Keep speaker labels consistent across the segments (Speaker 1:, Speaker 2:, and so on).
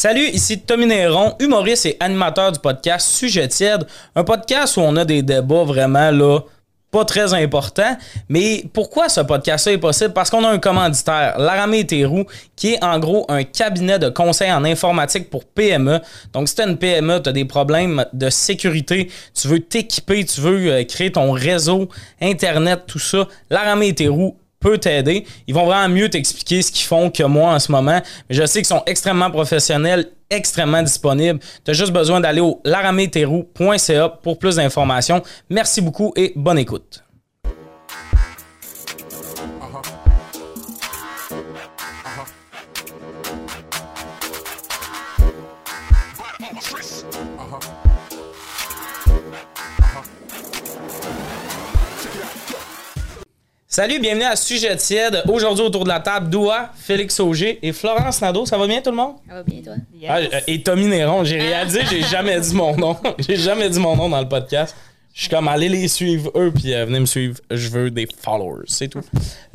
Speaker 1: Salut, ici Tommy Néron, humoriste et animateur du podcast Sujet tiède, un podcast où on a des débats vraiment là pas très importants. Mais pourquoi ce podcast-là est possible? Parce qu'on a un commanditaire, Laramé Théroux, qui est en gros un cabinet de conseil en informatique pour PME. Donc, si tu une PME, tu as des problèmes de sécurité, tu veux t'équiper, tu veux euh, créer ton réseau, Internet, tout ça, Laramé Théroux peut t'aider. Ils vont vraiment mieux t'expliquer ce qu'ils font que moi en ce moment. Mais je sais qu'ils sont extrêmement professionnels, extrêmement disponibles. Tu as juste besoin d'aller au larameterou.ca pour plus d'informations. Merci beaucoup et bonne écoute. Salut, bienvenue à Sujet tiède. Aujourd'hui, autour de la table, Doua, Félix Auger et Florence Nadeau. Ça va bien, tout le monde?
Speaker 2: Ça va bien, toi?
Speaker 1: Ah, euh, et Tommy Néron. J'ai réalisé, j'ai jamais dit mon nom. J'ai jamais dit mon nom dans le podcast. Je suis comme, allez les suivre, eux, puis euh, venez me suivre. Je veux des followers, c'est tout.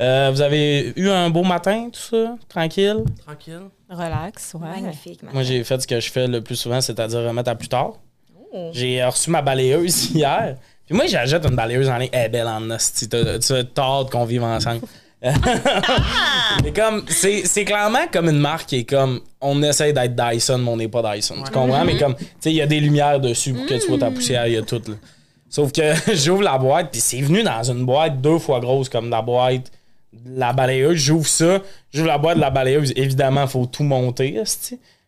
Speaker 1: Euh, vous avez eu un beau matin, tout ça? Tranquille?
Speaker 3: Tranquille.
Speaker 4: Relax, ouais.
Speaker 2: Magnifique, man.
Speaker 1: Moi, j'ai fait ce que je fais le plus souvent, c'est-à-dire remettre à plus tard.
Speaker 2: Oh.
Speaker 1: J'ai reçu ma balayeuse hier. Puis moi, j'achète une balayeuse en ligne. Elle est belle en hostie. T'as tort qu'on vive ensemble. mais comme, c'est clairement comme une marque qui est comme, on essaie d'être Dyson, mais on n'est pas Dyson. Tu comprends? Mais comme, tu sais, il y a des lumières dessus pour que tu vois ta poussière, il y a tout. là. Sauf que j'ouvre la boîte, puis c'est venu dans une boîte deux fois grosse comme la boîte de la balayeuse. J'ouvre ça, j'ouvre la boîte de la balayeuse. Évidemment, faut tout monter.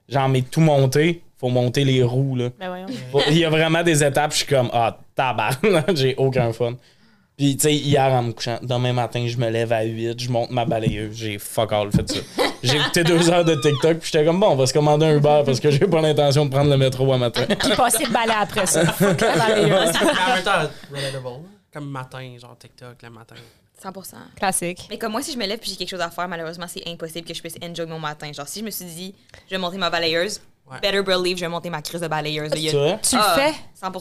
Speaker 1: Genre, mais tout monter, faut monter les roues, là.
Speaker 4: Ben
Speaker 1: Il y a vraiment des étapes, je suis comme, ah, tabarnak, j'ai aucun fun. Puis, tu sais, hier en me couchant, demain matin, je me lève à 8, je monte ma balayeuse, j'ai fuck all fait ça. J'ai écouté deux heures de TikTok, puis j'étais comme, bon, on va se commander un Uber parce que j'ai pas l'intention de prendre le métro à matin.
Speaker 4: Puis passer le balai après ça. Fuck la balayeuse.
Speaker 3: Mais en même temps, relatable. Comme matin, genre TikTok, le matin.
Speaker 2: 100%
Speaker 4: Classique.
Speaker 2: Mais comme moi, si je me lève puis j'ai quelque chose à faire, malheureusement, c'est impossible que je puisse enjoy mon matin. Genre, si je me suis dit, je vais monter ma balayeuse,
Speaker 3: Ouais.
Speaker 2: better believe, je vais monter ma crise de balayeuse. Il y a-
Speaker 1: C'est vrai?
Speaker 4: Tu le
Speaker 2: Ah,
Speaker 4: fais?
Speaker 2: 100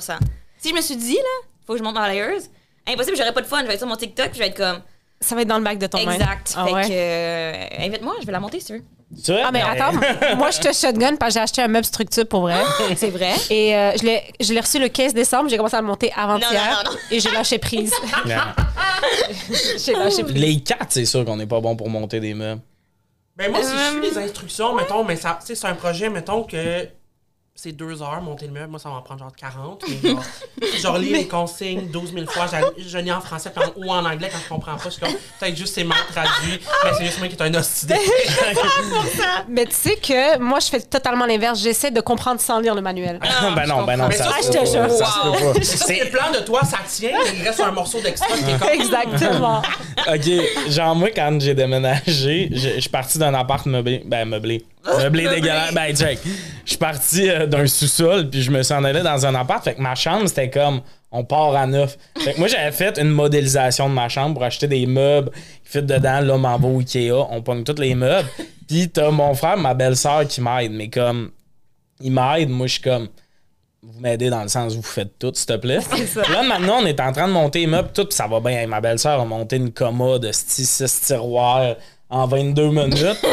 Speaker 2: Si je me suis dit, là, faut que je monte ma balayeuse, impossible, j'aurais pas de fun. Je vais être sur mon TikTok, je vais être comme,
Speaker 4: Ça va être dans le bac de ton main.
Speaker 2: exact.
Speaker 4: Ah
Speaker 2: fait
Speaker 4: ouais?
Speaker 2: que, euh, invite-moi, je vais la monter si tu veux.
Speaker 1: C'est vrai?
Speaker 4: Ah, mais attends, moi, je te shotgun parce que j'ai acheté un meuble structure pour vrai.
Speaker 2: C'est vrai?
Speaker 4: Et euh, je l'ai je l'ai reçu le 15 décembre, j'ai commencé à le monter avant-hier. Et j'ai lâché prise. J'ai lâché prise.
Speaker 1: Les quatre, c'est sûr qu'on n'est pas bon pour monter des meubles.
Speaker 3: Ben moi, si je suis les instructions, mettons, mais ça, tu sais, c'est un projet, mettons que c'est deux heures monter le meuble, moi ça va en prendre genre 40. Mais genre, genre lis les consignes 12 000 fois, je, lis en français ou en anglais quand je comprends pas, je suis comme peut-être juste c'est mal traduit, mais c'est juste moi qui est un hostie d'épée.
Speaker 4: Mais tu sais que moi, je fais totalement l'inverse. J'essaie de comprendre sans lire le manuel.
Speaker 1: ben non, ben non,
Speaker 3: Mais
Speaker 1: ça,
Speaker 3: ça,
Speaker 1: ça pas.
Speaker 3: Ça, c'est le plan de toi, ça tient, mais il reste un morceau d'extra qui est comme.
Speaker 4: Exactement.
Speaker 1: Ok, genre moi quand j'ai déménagé, je je suis parti d'un appart meublé, ben meublé, meublé dégueulasse, ben check. Je suis parti euh, d'un sous-sol puis je me suis en allé dans un appart, fait que ma chambre c'était comme on part à neuf. Fait que moi j'avais fait une modélisation de ma chambre pour acheter des meubles qui fit dedans, là m'en va au Ikea, on pogne tous les meubles. Puis t'as mon frère, ma belle-sœur qui m'aide, mais comme il m'aide, moi je suis comme vous m'aidez dans le sens où vous faites tout, s'il te plaît. Là, maintenant, on est en train de monter les meubles, tout, puis ça va bien. Hey, Ma belle-sœur a monté une commode de 6 tiroirs en 22 minutes.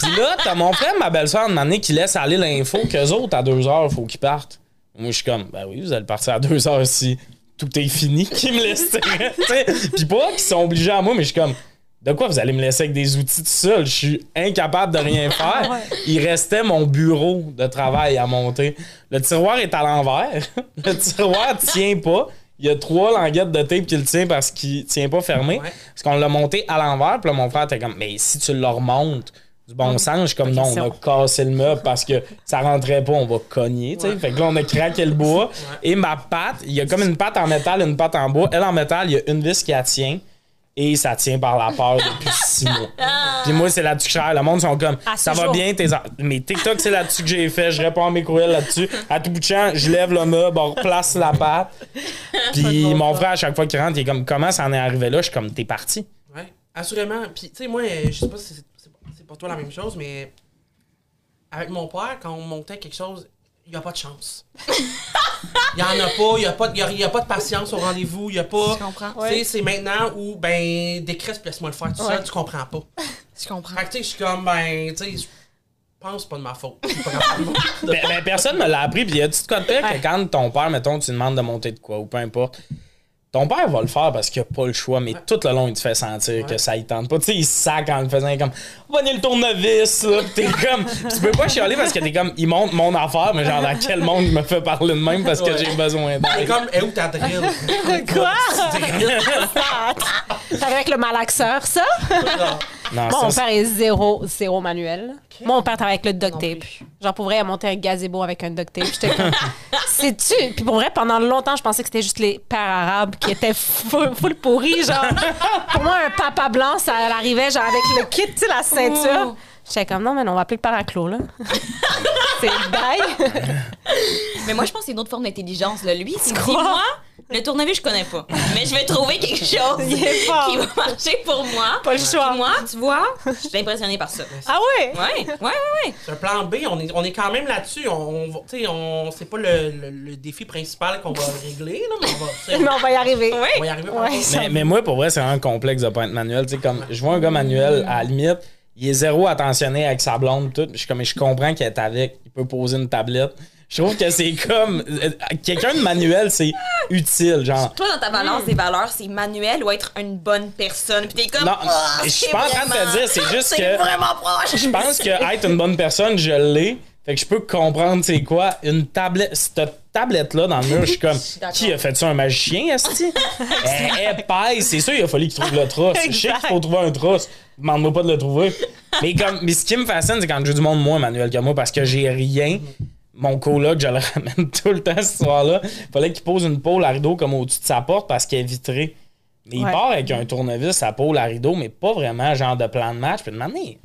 Speaker 1: Puis là, t'as mon frère, ma belle-sœur, une année qui laisse aller l'info qu'eux autres, à 2 heures, il faut qu'ils partent. Moi, je suis comme, ben oui, vous allez partir à 2 heures si tout est fini, qui me laisse. Puis pas qu'ils sont obligés à moi, mais je suis comme, de quoi vous allez me laisser avec des outils tout seul? Je suis incapable de rien faire. Il restait mon bureau de travail à monter. Le tiroir est à l'envers. Le tiroir tient pas. Il y a trois languettes de tape qui le tient parce qu'il tient pas fermé.
Speaker 3: Ouais.
Speaker 1: Parce qu'on l'a monté à l'envers. Puis là, mon frère était comme, mais si tu le remontes du bon sens, je suis comme, non, on a cassé le meuble parce que ça rentrait pas, on va cogner. tu sais. Fait que là, on a craqué le bois. Et ma patte, il y a comme une patte en métal, une patte en bois. Elle en métal, il y a une vis qui la tient. Et ça tient par la peur depuis six mois. Puis moi, c'est là-dessus que je. Le monde sont comme,
Speaker 4: À
Speaker 1: ça va bien, tes Mais TikTok, c'est là-dessus que j'ai fait. Je réponds à mes courriels là-dessus. À tout bout de champ, je lève le meuble, on replace la patte. Puis mon frère, à chaque fois qu'il rentre, il est comme, comment ça en est arrivé là? Je suis comme, t'es parti.
Speaker 3: Ouais, assurément. Puis, tu sais, moi, je sais pas si pour toi la même chose, mais avec mon père, quand on montait quelque chose, il n'y a pas de chance. Il n'y en a pas, il n'y a, pas de- y a, il y a pas de patience au rendez-vous, il n'y a pas.
Speaker 2: Je comprends?
Speaker 3: Tu sais, c'est maintenant où, ben, décrète, puis laisse-moi le faire tout seul, tu comprends pas.
Speaker 2: Je comprends.
Speaker 3: Fait que, tu sais, je suis comme, ben, tu sais, pense pas de ma faute. C'est pas grave.
Speaker 1: Ben, ben, personne me l'a appris. Puis y a tu de quoi de pire
Speaker 4: Ouais.
Speaker 1: que quand ton père, mettons, tu demandes de monter de quoi ou peu importe. Ton père va le faire parce qu'il a pas le choix, mais tout le long, il te fait sentir que ça il tente pas. Tu sais, il se sac en le faisant comme Va venir le tournevis, là. T'es comme. Tu peux pas chialer parce que t'es comme Il monte mon affaire, mais genre, dans quel monde il me fait parler de même parce que j'ai besoin d'aide.
Speaker 3: comme, eh, où ta drill?
Speaker 4: Quoi? C'est avec le malaxeur, ça?
Speaker 1: Non,
Speaker 4: Moi, mon
Speaker 1: ça,
Speaker 4: père est zéro, zéro manuel. Moi, mon père travaille avec le duct tape. Genre, pour vrai, il a monté un gazebo avec un duct tape. J'étais comme, c'est-tu? Puis pour vrai, pendant longtemps, je pensais que c'était juste les pères arabes qui étaient full, full pourris. Genre, pour moi, un papa blanc, ça arrivait genre avec le kit, tu sais, la ceinture. J'étais comme, non, mais non, on va appeler le père à Clos, là. c'est bye.
Speaker 2: Mais moi, je pense que c'est une autre forme d'intelligence. Là. Lui, me dit,
Speaker 4: crois?
Speaker 2: moi, le tournevis, je connais pas. Mais je vais trouver quelque chose qui va marcher pour moi.
Speaker 4: Pas le choix.
Speaker 2: Puis moi, tu vois, je suis impressionnée par ça.
Speaker 4: Ah ouais?
Speaker 2: Ouais, ouais, ouais, ouais.
Speaker 3: C'est un plan B, on est, on est quand même là-dessus. On, on, va- tu sais, on, c'est pas le, le, le défi principal qu'on va régler, là, mais on va,
Speaker 4: Mais on va y arriver.
Speaker 3: on va y arriver
Speaker 4: Ouais.
Speaker 1: Mais, mais moi, pour vrai, c'est un complexe de pas être manuel. Tu sais, comme, je vois un gars manuel, à la limite, il est zéro attentionné avec sa blonde, tout. Je suis comme, je comprends qu'il est avec, il peut poser une tablette. Je trouve que c'est comme. euh, Quelqu'un de manuel, c'est utile, genre.
Speaker 2: Toi, dans ta balance des valeurs, c'est manuel ou être une bonne personne. Puis t'es comme.
Speaker 1: Non,
Speaker 2: Ah,
Speaker 1: je suis pas en train de te dire, c'est juste que-
Speaker 2: vraiment proche.
Speaker 1: Je pense que être une bonne personne, je l'ai. Fait que je peux comprendre, c'est quoi, une tablette. Cette tablette-là dans le mur, je suis comme, qui a fait ça, un magicien, Esti? Elle épaisse, c'est sûr, il a fallu qu'il trouve le trosse. Je sais qu'il faut trouver un trosse. Demande-moi pas de le trouver. Mais, comme, mais ce qui me fascine, c'est quand j'ai du monde moins manuel que moi parce que j'ai rien. Mon coloc, je le ramène tout le temps cette histoire-là. Fallait qu'il pose une pôle à rideau comme au-dessus de sa porte parce qu'elle est vitrée. Mais il part avec un tournevis, sa pôle à rideau, mais pas vraiment genre de plan de match. Puis de manière,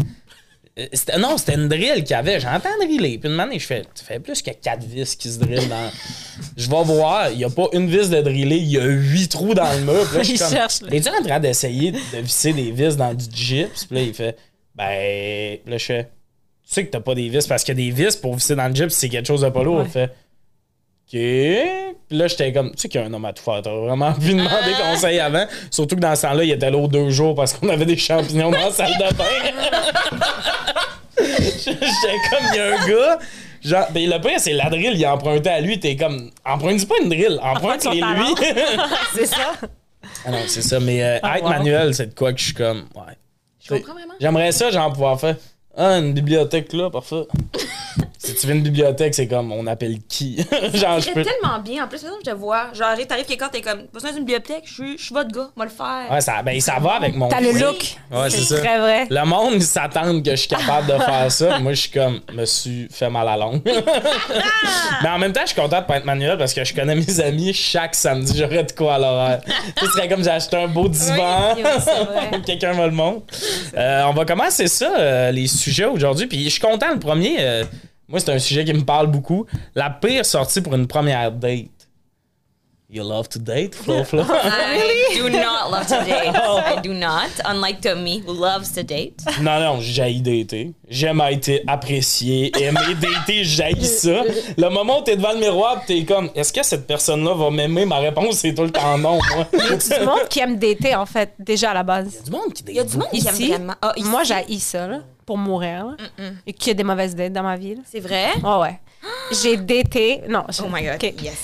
Speaker 1: non, c'était une drill qu'il y avait. J'entends driller. Puis une manière, je fais, tu fais plus que quatre vis qui se drillent dans. Je vais voir, il n'y a pas une vis de driller, il y a huit trous dans le mur. Puis là, je suis
Speaker 4: Il
Speaker 1: comme,
Speaker 4: cherche,
Speaker 1: en train d'essayer de visser des vis dans du gyps? Puis là, il fait, ben. Puis là, je fais, tu sais que t'as pas des vis parce que des vis pour visser dans le gyps, c'est quelque chose de pas lourd.
Speaker 4: Ouais.
Speaker 1: Il fait, OK. Puis là, j'étais comme, tu sais qu'il y a un homme à tout faire. T'as vraiment envie de demander conseil avant. Surtout que dans ce temps-là, il était là aux deux jours parce qu'on avait des champignons dans la salle de bain. J'étais comme, il y a un gars. Genre, ben, le pire, c'est la drill, il a emprunté à lui. T'es comme, emprunte pas une drill, emprunte
Speaker 4: son
Speaker 1: les
Speaker 4: talent.
Speaker 1: lui.
Speaker 4: C'est ça?
Speaker 1: ah non, c'est ça. Mais euh,
Speaker 4: Ah,
Speaker 1: être
Speaker 4: wow.
Speaker 1: manuel, c'est de quoi que je suis comme, ouais.
Speaker 2: Je comprends vraiment.
Speaker 1: J'aimerais ça, genre, pouvoir faire. Ah, une bibliothèque là, parfait. Si tu veux une bibliothèque, c'est comme, on appelle qui? genre, je peux.
Speaker 2: tellement bien. En plus, je te vois. Genre, t'arrives quelque part, t'es comme, besoin d'une bibliothèque, je suis, je suis votre gars, moi le faire.
Speaker 1: Ouais, ça, ben, ça va avec mon.
Speaker 4: T'as le look.
Speaker 1: Ouais, c'est ça.
Speaker 4: très vrai.
Speaker 1: Le monde, ils s'attendent que je suis capable de faire ça. Moi, je suis comme, me suis fait mal à longue. Mais en même temps, je suis content de pas être manuel parce que je connais mes amis. Chaque samedi, j'aurais de quoi à l'horaire. Ce serait comme j'ai acheté un beau divan.
Speaker 2: Oui, oui.
Speaker 1: Quelqu'un me le montre. Euh, on va commencer ça, euh, les sujets aujourd'hui. Puis je suis content, le premier. euh, moi, c'est un sujet qui me parle beaucoup. La pire sortie pour une première date. You love to date, Flo Flo?
Speaker 2: I do not love to date. I do not. Unlike Tommy, who loves to date.
Speaker 1: Non, non, j'haïs dater. J'aime être apprécié, aimer dater, j'haïs ça. Le moment où t'es devant le miroir pis t'es comme, est-ce que cette personne-là va m'aimer? Ma réponse, c'est tout le temps non, moi.
Speaker 4: Il y a du monde qui aime dater, en fait, déjà à la base.
Speaker 1: du monde qui date
Speaker 2: Il y a du monde qui aime
Speaker 4: Ici,
Speaker 2: vraiment. Ah, ici,
Speaker 4: Moi, j'ai ça, là, pour mourir. là. Et qu'il y a des mauvaises dates dans ma vie.
Speaker 2: C'est vrai?
Speaker 4: Ouais, ouais. J'ai daté. Non. je-
Speaker 2: Oh my god. Yes.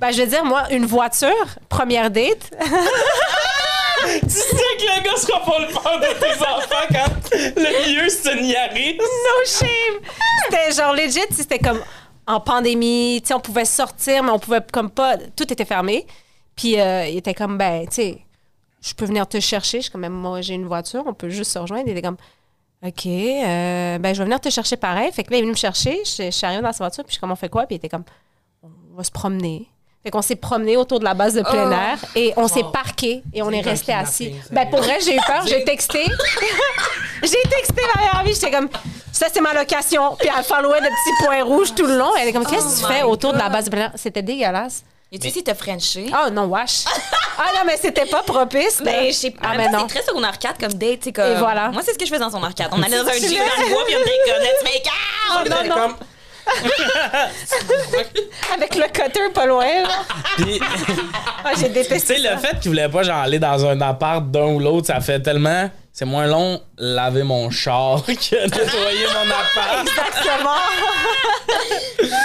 Speaker 4: Ben, je veux dire, moi, une voiture, première date.
Speaker 1: Tu sais que le gars sera pas le père de tes enfants quand le mieux c'est une Yaris.
Speaker 4: no shame! C'était genre legit, c'était comme en pandémie, tu sais, on pouvait sortir, mais on pouvait comme pas. Tout était fermé. Puis euh, il était comme, ben, tu sais, je peux venir te chercher. Je suis comme, Ben, moi, j'ai une voiture, on peut juste se rejoindre. Il était comme, OK, euh, ben, je vais venir te chercher pareil. Fait que là, il est venu me chercher. Je, je suis arrivée dans sa voiture, puis je suis comme, on fait quoi? Puis il était comme, on va se promener. Fait qu'on s'est promené autour de la base de plein
Speaker 2: Oh.
Speaker 4: air et on s'est
Speaker 3: Oh.
Speaker 4: parqué et on
Speaker 3: C'est
Speaker 4: est resté assis. Ben pour vrai, j'ai eu peur, j'ai texté. j'ai texté ma meilleure amie, j'étais comme ça c'est ma location. Puis elle followait de petits points rouges tout le long. Elle est comme qu'est-ce que tu
Speaker 2: Oh
Speaker 4: fais autour de la base de plein air? C'était dégueulasse.
Speaker 2: Et tu sais, t'as Frenché?
Speaker 4: Oh non, wesh. ah non, mais c'était pas propice.
Speaker 2: Ben,
Speaker 4: là.
Speaker 2: je sais pas.
Speaker 4: Ah, mais.
Speaker 2: C'est très secondaire 4 comme date, c'est comme.
Speaker 4: Et voilà.
Speaker 2: Moi, c'est ce que je fais dans son arcade. On allait dans un
Speaker 4: Tu
Speaker 2: gym dans le bois, puis on était comme, let's make out!
Speaker 4: Oh, non, non. Avec le cutter pas loin. là.
Speaker 1: Puis,
Speaker 4: Ah, j'ai
Speaker 1: tu
Speaker 4: détesté
Speaker 1: sais,
Speaker 4: ça.
Speaker 1: le fait qu'il voulait pas genre aller dans un appart d'un ou l'autre, ça fait tellement c'est moins long laver mon char que nettoyer mon appart.
Speaker 4: Exactement.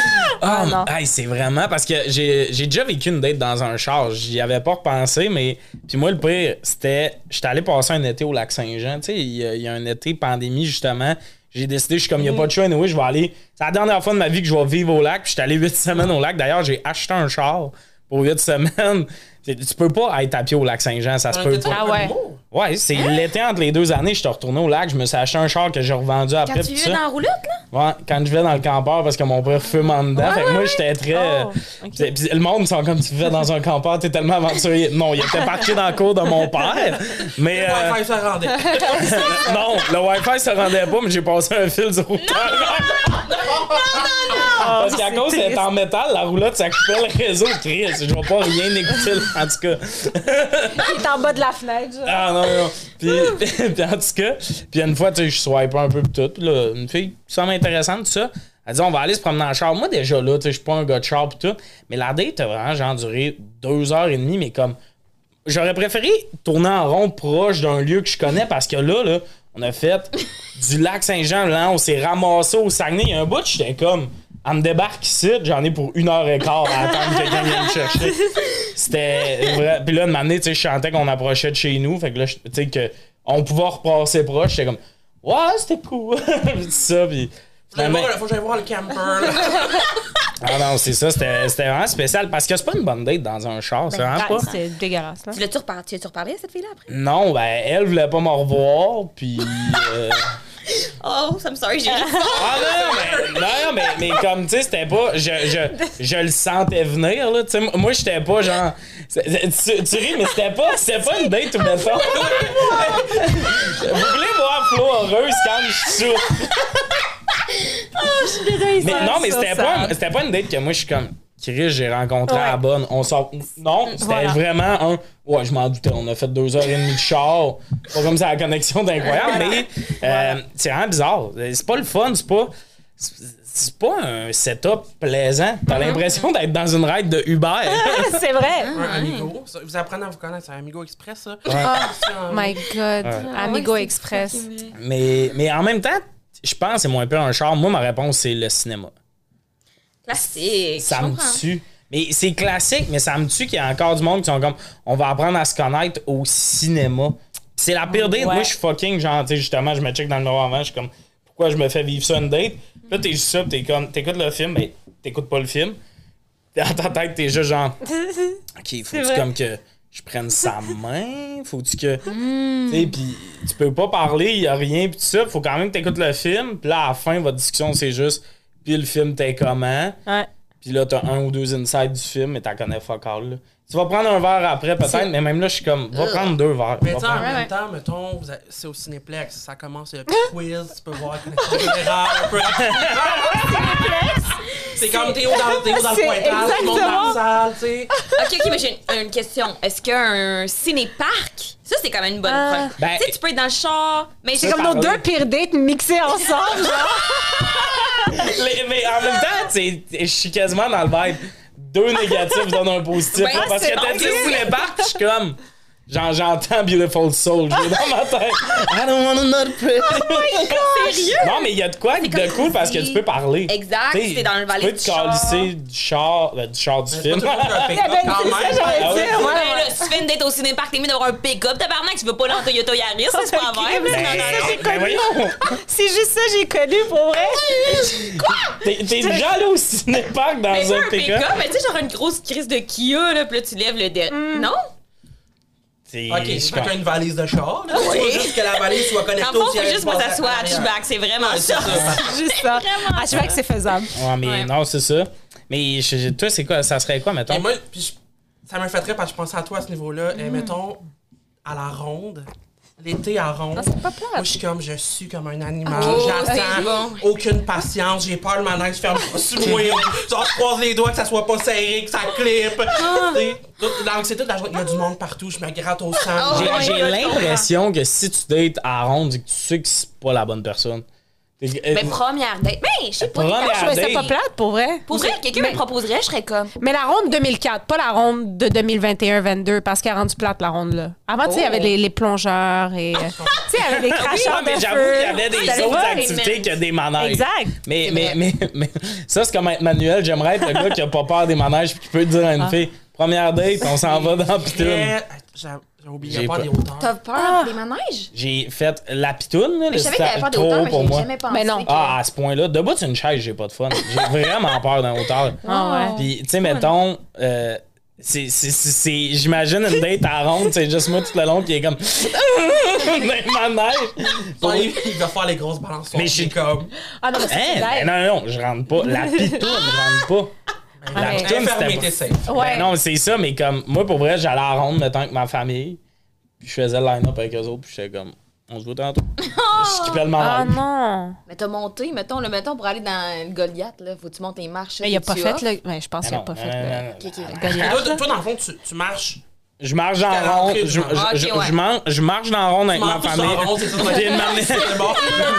Speaker 1: Ah, hey, c'est vraiment parce que j'ai déjà vécu une date dans un char. J'y avais pas repensé, mais. Puis moi, le pire, c'était. J'étais allé passer un été au lac Saint-Jean. Tu sais, il y, a- il y a un été pandémie, justement. J'ai décidé, je suis comme, il n'y a pas de choix, anyway, je vais aller. C'est la dernière fois de ma vie que je vais vivre au lac. Puis j'étais allé 8 semaines au lac. D'ailleurs, j'ai acheté un char pour 8 semaines. Tu peux pas être à pied au lac Saint-Jean, ça se peut pas.
Speaker 4: Ah ouais.
Speaker 1: Ouais, c'est l'été entre les deux années, je suis retourné au lac, je me suis acheté un char que j'ai revendu après.
Speaker 2: Quand tu vivais dans la roulotte, là?
Speaker 1: Ouais, quand je vais dans le campeur parce que mon père fume en dedans. fait que moi, j'étais très.
Speaker 4: Oh,
Speaker 1: pis- pis le monde sont comme tu vivais dans un campeur, t'es tellement aventurier. Non, il était parqué dans la cour de mon père. Mais. euh,
Speaker 3: Ouais, ça rendait.
Speaker 1: non, le Wi-Fi se rendait pas, mais j'ai passé un fil du routeur. Parce qu'à
Speaker 4: c'est
Speaker 1: cause d'être en métal, la roulotte, ça coupait le réseau. Chris, je vais pas rien écouter, en tout cas.
Speaker 4: Il est en bas de la fenêtre. genre.
Speaker 1: Ah non, non. Puis, puis en tout cas, puis une fois, tu sais, je swipe un peu tout. Puis là, une fille, ça m'intéressante, tout ça. Elle dit, on va aller se promener en char. Moi, déjà là, tu sais, je suis pas un gars de char pis tout. Mais la date a vraiment, genre, duré deux heures et demie, mais comme. J'aurais préféré tourner en rond proche d'un lieu que je connais parce que là, là, on a fait du lac Saint-Jean, là, on s'est ramassé au Saguenay. Il y a un bout, j'étais comme. Elle me débarque ici, j'en ai pour une heure et quart à attendre que quelqu'un vienne me chercher. C'était vrai. Puis là, de m'amener, tu sais, je chantais qu'on approchait de chez nous. Fait que là, tu sais, que on pouvait repasser proche. J'étais comme, ouais, c'était cool. ça, puis.
Speaker 3: Faut que j'aille
Speaker 1: finalement-
Speaker 3: voir- Faut que j'aille voir le camper.
Speaker 1: Ah non, c'est ça, c'était c'était vraiment spécial parce que c'est pas une bonne date dans un char, c'est vraiment
Speaker 4: Ah,
Speaker 1: pas.
Speaker 4: C'est dégueulasse. Là.
Speaker 2: Tu l'as-tu reparlé, reparlé à cette fille-là après?
Speaker 1: Non, ben, elle voulait pas me revoir, puis. euh,
Speaker 2: Oh, I'm sorry, j'ai.
Speaker 1: Ah non, mais, non, mais, mais comme, tu sais, c'était pas. Je, je, je le sentais venir, là. Tu sais, moi, j'étais pas genre. Tu, tu ris, mais c'était pas, c'était pas une date ou mettons. Vous voulez voir Flo heureuse quand je suis sous. Mais non, mais c'était pas, c'était pas une date que moi, je suis comme. Chris, j'ai rencontré à la bonne. On sort. Non, c'était
Speaker 4: Voilà.
Speaker 1: vraiment un. Ouais, je m'en doutais. On a fait deux heures et demie de char. Pas comme ça, la connexion d'incroyable, mais euh, c'est vraiment bizarre. C'est pas le fun, c'est pas. c'est- C'est pas un setup plaisant. T'as l'impression d'être dans une ride de Uber.
Speaker 4: c'est vrai.
Speaker 3: Un Amigo. Ça, Vous apprenez à vous connaître, c'est un Amigo Express, ça.
Speaker 4: Oh my God. Amigo Express.
Speaker 1: mais, mais en même temps, je pense que c'est moins pire un char. Moi, ma réponse, c'est le cinéma.
Speaker 2: Classique.
Speaker 1: Ça me tue. Mais c'est classique, mais ça me tue qu'il y a encore du monde qui sont comme on va apprendre à se connaître au cinéma. C'est la pire date.
Speaker 4: Ouais.
Speaker 1: Moi, je suis fucking genre, justement, je me check dans le miroir avant, je suis comme pourquoi je me fais vivre ça une date? Puis Là, t'es juste ça, t'es comme, t'écoutes le film, mais t'écoutes pas le film. Dans ta tête, t'es juste genre, ok,
Speaker 4: vrai.
Speaker 1: comme que je prenne sa main? Faut-tu que. Tu sais, puis tu peux pas parler, y a rien, puis tout ça. Faut quand même que t'écoutes le film, puis là, à la fin, votre discussion, c'est juste, puis le film, t'es comment?
Speaker 4: Ouais.
Speaker 1: Puis là, t'as un ou deux insides du film, mais t'en connais fuck all. Là. Tu vas prendre un verre après, peut-être, mais même là, je suis comme, va prendre deux verres.
Speaker 3: Mais tu sais, en même temps, mettons, c'est au Cinéplex, ça commence le petit quiz, tu peux voir un peu. C'est comme Théo dans, Théo dans le pointage, tout le monde dans la salle, tu sais.
Speaker 2: Ok, ok, mais j'ai une, une question. Est-ce qu'un ciné-parc, ça c'est quand même une bonne
Speaker 4: Euh,
Speaker 2: preuve.
Speaker 1: ben-
Speaker 2: tu sais, tu peux être dans le char, mais
Speaker 4: C'est comme nos deux pires dates mixées ensemble, genre.
Speaker 1: Mais en même temps, tu sais, je suis quasiment dans le vibe. Deux négatifs donnent un positif.
Speaker 2: Ouais,
Speaker 1: parce que t'as dit où les parcs, je suis comme. Genre, j'entends Beautiful Soul jouer dans ma tête. I don't want another pretty.
Speaker 2: Sérieux?
Speaker 1: Non, mais il y a de quoi de cool parce que tu peux parler.
Speaker 2: Exact,
Speaker 1: T'sais,
Speaker 2: t'es dans le valet
Speaker 1: Tu peux
Speaker 2: du
Speaker 1: te
Speaker 2: char.
Speaker 1: calisser du char, du char du
Speaker 3: C'est
Speaker 1: film.
Speaker 4: c'est
Speaker 2: si tu fais une date au ciné-parc, t'es mieux d'avoir un pick-up. Tabarnak, tu veux pas aller en Toyota Yaris, c'est pas vrai.
Speaker 4: C'est! C'est juste ça j'ai connu pour vrai.
Speaker 1: T'es t'es déjà allé au cinéparc dans un pick-up?
Speaker 2: mais tu sais, genre une grosse crise de Kia, là, puis là, tu lèves le dé. Non?
Speaker 1: C'est-
Speaker 3: Ok,
Speaker 1: je
Speaker 3: c'est pas une valise de char, là.
Speaker 2: Oui.
Speaker 3: Juste que la valise soit connectée au
Speaker 2: faut
Speaker 3: siège
Speaker 2: juste s'asseoir à
Speaker 3: arrière.
Speaker 2: Hatchback, c'est vraiment
Speaker 3: Ouais, c'est
Speaker 2: ça.
Speaker 3: ça.
Speaker 4: Juste ça. Ah, que c'est faisable.
Speaker 1: Ouais, mais
Speaker 2: Ouais.
Speaker 1: non, c'est ça. Mais je- je- toi, c'est quoi? Ça serait quoi, mettons?
Speaker 3: Et moi, puis je- ça me fait très parce que je pensais à toi à ce niveau-là.
Speaker 2: Mm.
Speaker 3: Et mettons, à la ronde, l'été à ronde.
Speaker 4: c'est pas plate.
Speaker 3: Moi, je suis comme, je suis comme un animal.
Speaker 2: Oh,
Speaker 3: J'attends.
Speaker 2: bon.
Speaker 3: Aucune patience. J'ai peur, le manège ferme pas sur moi. Genre, je croise les doigts, que ça soit pas serré, que ça clip.
Speaker 2: Ah.
Speaker 3: L'anxiété toute la journée. Il y a du monde partout. Je me gratte au sang.
Speaker 2: Oh
Speaker 1: J'ai l'impression que si tu dates à ronde, tu sais que c'est pas la bonne personne. Que, euh,
Speaker 2: Mais première date. Mais je sais pas.
Speaker 1: Première
Speaker 4: Je trouvais ça
Speaker 1: date.
Speaker 4: pas plate, pour vrai.
Speaker 2: Pour vrai, quelqu'un
Speaker 4: Mais-
Speaker 2: me proposerait, je serais comme.
Speaker 4: Mais la ronde 2004, pas la ronde de 2021-22, parce qu'elle a rendu plate, la ronde, là. Avant, tu sais, il y avait
Speaker 2: Oh.
Speaker 4: les, les plongeurs et... tu sais, il y avait les cracheurs
Speaker 1: mais
Speaker 4: de
Speaker 1: j'avoue
Speaker 4: feu.
Speaker 1: qu'il y avait des
Speaker 4: C'était
Speaker 1: autres activités que des manèges.
Speaker 4: Exact.
Speaker 1: Mais, mais, mais, mais, ça, c'est comme être Manuel. J'aimerais être le gars qui a pas peur des manèges puis qui peut dire à une fille Première date, on s'en va dans pitoune.
Speaker 3: Mais, J'ai j'ai oublié, pas
Speaker 1: pas-
Speaker 3: des hauteurs.
Speaker 2: T'as peur
Speaker 4: Ah.
Speaker 2: des manèges?
Speaker 1: J'ai fait la pitoune, là,
Speaker 2: Mais je savais que
Speaker 1: c'était
Speaker 2: t'avais peur des
Speaker 1: trop
Speaker 2: hauteurs,
Speaker 1: haut
Speaker 2: mais
Speaker 1: pour
Speaker 2: j'ai
Speaker 1: moi.
Speaker 2: jamais pensé.
Speaker 4: Mais non.
Speaker 2: que-
Speaker 1: Ah, à ce point-là, debout sur une chaise, j'ai pas de fun. J'ai vraiment peur d'un hauteur.
Speaker 4: Ah ouais.
Speaker 1: Puis, tu sais, mettons, euh, c'est, c'est, c'est, c'est- j'imagine une date à ronde, c'est juste moi tout le long qui est comme dans les manèges.
Speaker 3: Genre, il, va faire les grosses balançoires.
Speaker 1: Mais je suis-
Speaker 3: comme.
Speaker 4: Ah non, mais c'est
Speaker 1: Hein? Ben non, non, je rentre pas. La pitoune, je rentre pas. La
Speaker 4: Ouais.
Speaker 1: c'était pas...
Speaker 3: safe.
Speaker 4: Ouais.
Speaker 1: Ben non, c'est ça, mais comme, moi, pour vrai, j'allais à la ronde, mettons, avec ma famille. Puis je faisais le line-up avec eux autres, puis j'étais comme, on se voit tantôt. je skippais le
Speaker 4: Ah non.
Speaker 2: Mais t'as monté, mettons, le mettons pour aller dans le Goliath, là. Faut que tu montes les marches.
Speaker 4: Mais il a pas fait, là. Ouais, je pense
Speaker 1: Ah
Speaker 4: qu'il a
Speaker 1: non,
Speaker 4: pas fait.
Speaker 1: non.
Speaker 2: Ok, ok.
Speaker 3: Mais
Speaker 4: Goliath,
Speaker 3: Toi,
Speaker 4: là.
Speaker 3: toi, dans le fond, tu, tu marches.
Speaker 1: Je marche dans la ronde,
Speaker 3: l'entrée
Speaker 1: je, je, je-
Speaker 2: ouais.
Speaker 1: je marche dans la ronde avec ma famille.
Speaker 3: c'est ça.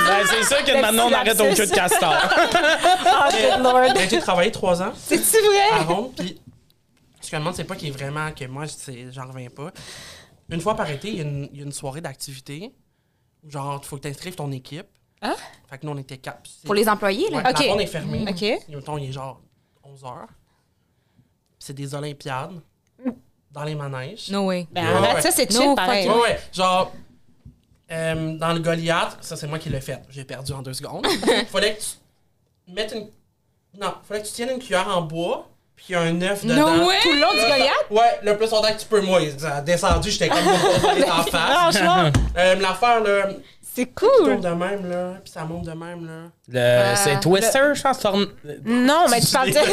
Speaker 1: Ben, c'est ça que maintenant on arrête au queue de castor.
Speaker 4: Ah.
Speaker 3: Ben, J'ai travaillé trois ans
Speaker 4: C'est-tu
Speaker 3: à
Speaker 4: vrai?
Speaker 3: ronde, puis ce que je me demande, c'est pas qu'il est vraiment que moi, c'est- j'en reviens pas. Une fois par été, il y, a une- il y a une soirée d'activité où, genre, il faut que tu inscrives ton équipe.
Speaker 4: Hein?
Speaker 3: Fait que nous, on était quatre.
Speaker 2: Pour les employés, là?
Speaker 3: Ouais,
Speaker 4: Ok.
Speaker 3: La ronde est fermée.
Speaker 4: OK.
Speaker 3: Et mettons, il est genre 11 heures. C'est des Olympiades dans les manèges.
Speaker 2: No way.
Speaker 4: Ben, arrête, ça, c'est
Speaker 2: No
Speaker 4: chill, pareil.
Speaker 3: Ouais, ouais. Genre, euh, dans le Goliath, ça c'est moi qui l'ai fait. J'ai perdu en deux secondes. fallait que tu mettes une. Non, fallait que tu tiennes une cuillère en bois, puis il y a un œuf dedans.
Speaker 2: No way!
Speaker 4: Tout le long du Goliath?
Speaker 3: Ouais, le plus longtemps que tu peux, moi. Ça a descendu, j'étais comme pour aller en face.
Speaker 4: Franchement,
Speaker 3: Euh, L'affaire, là,
Speaker 4: c'est cool.
Speaker 3: tourne de même, là, puis ça monte de même, là.
Speaker 1: Le- c'est Twister, je pense.
Speaker 4: Non, mais tu parles
Speaker 1: Ben,
Speaker 4: de...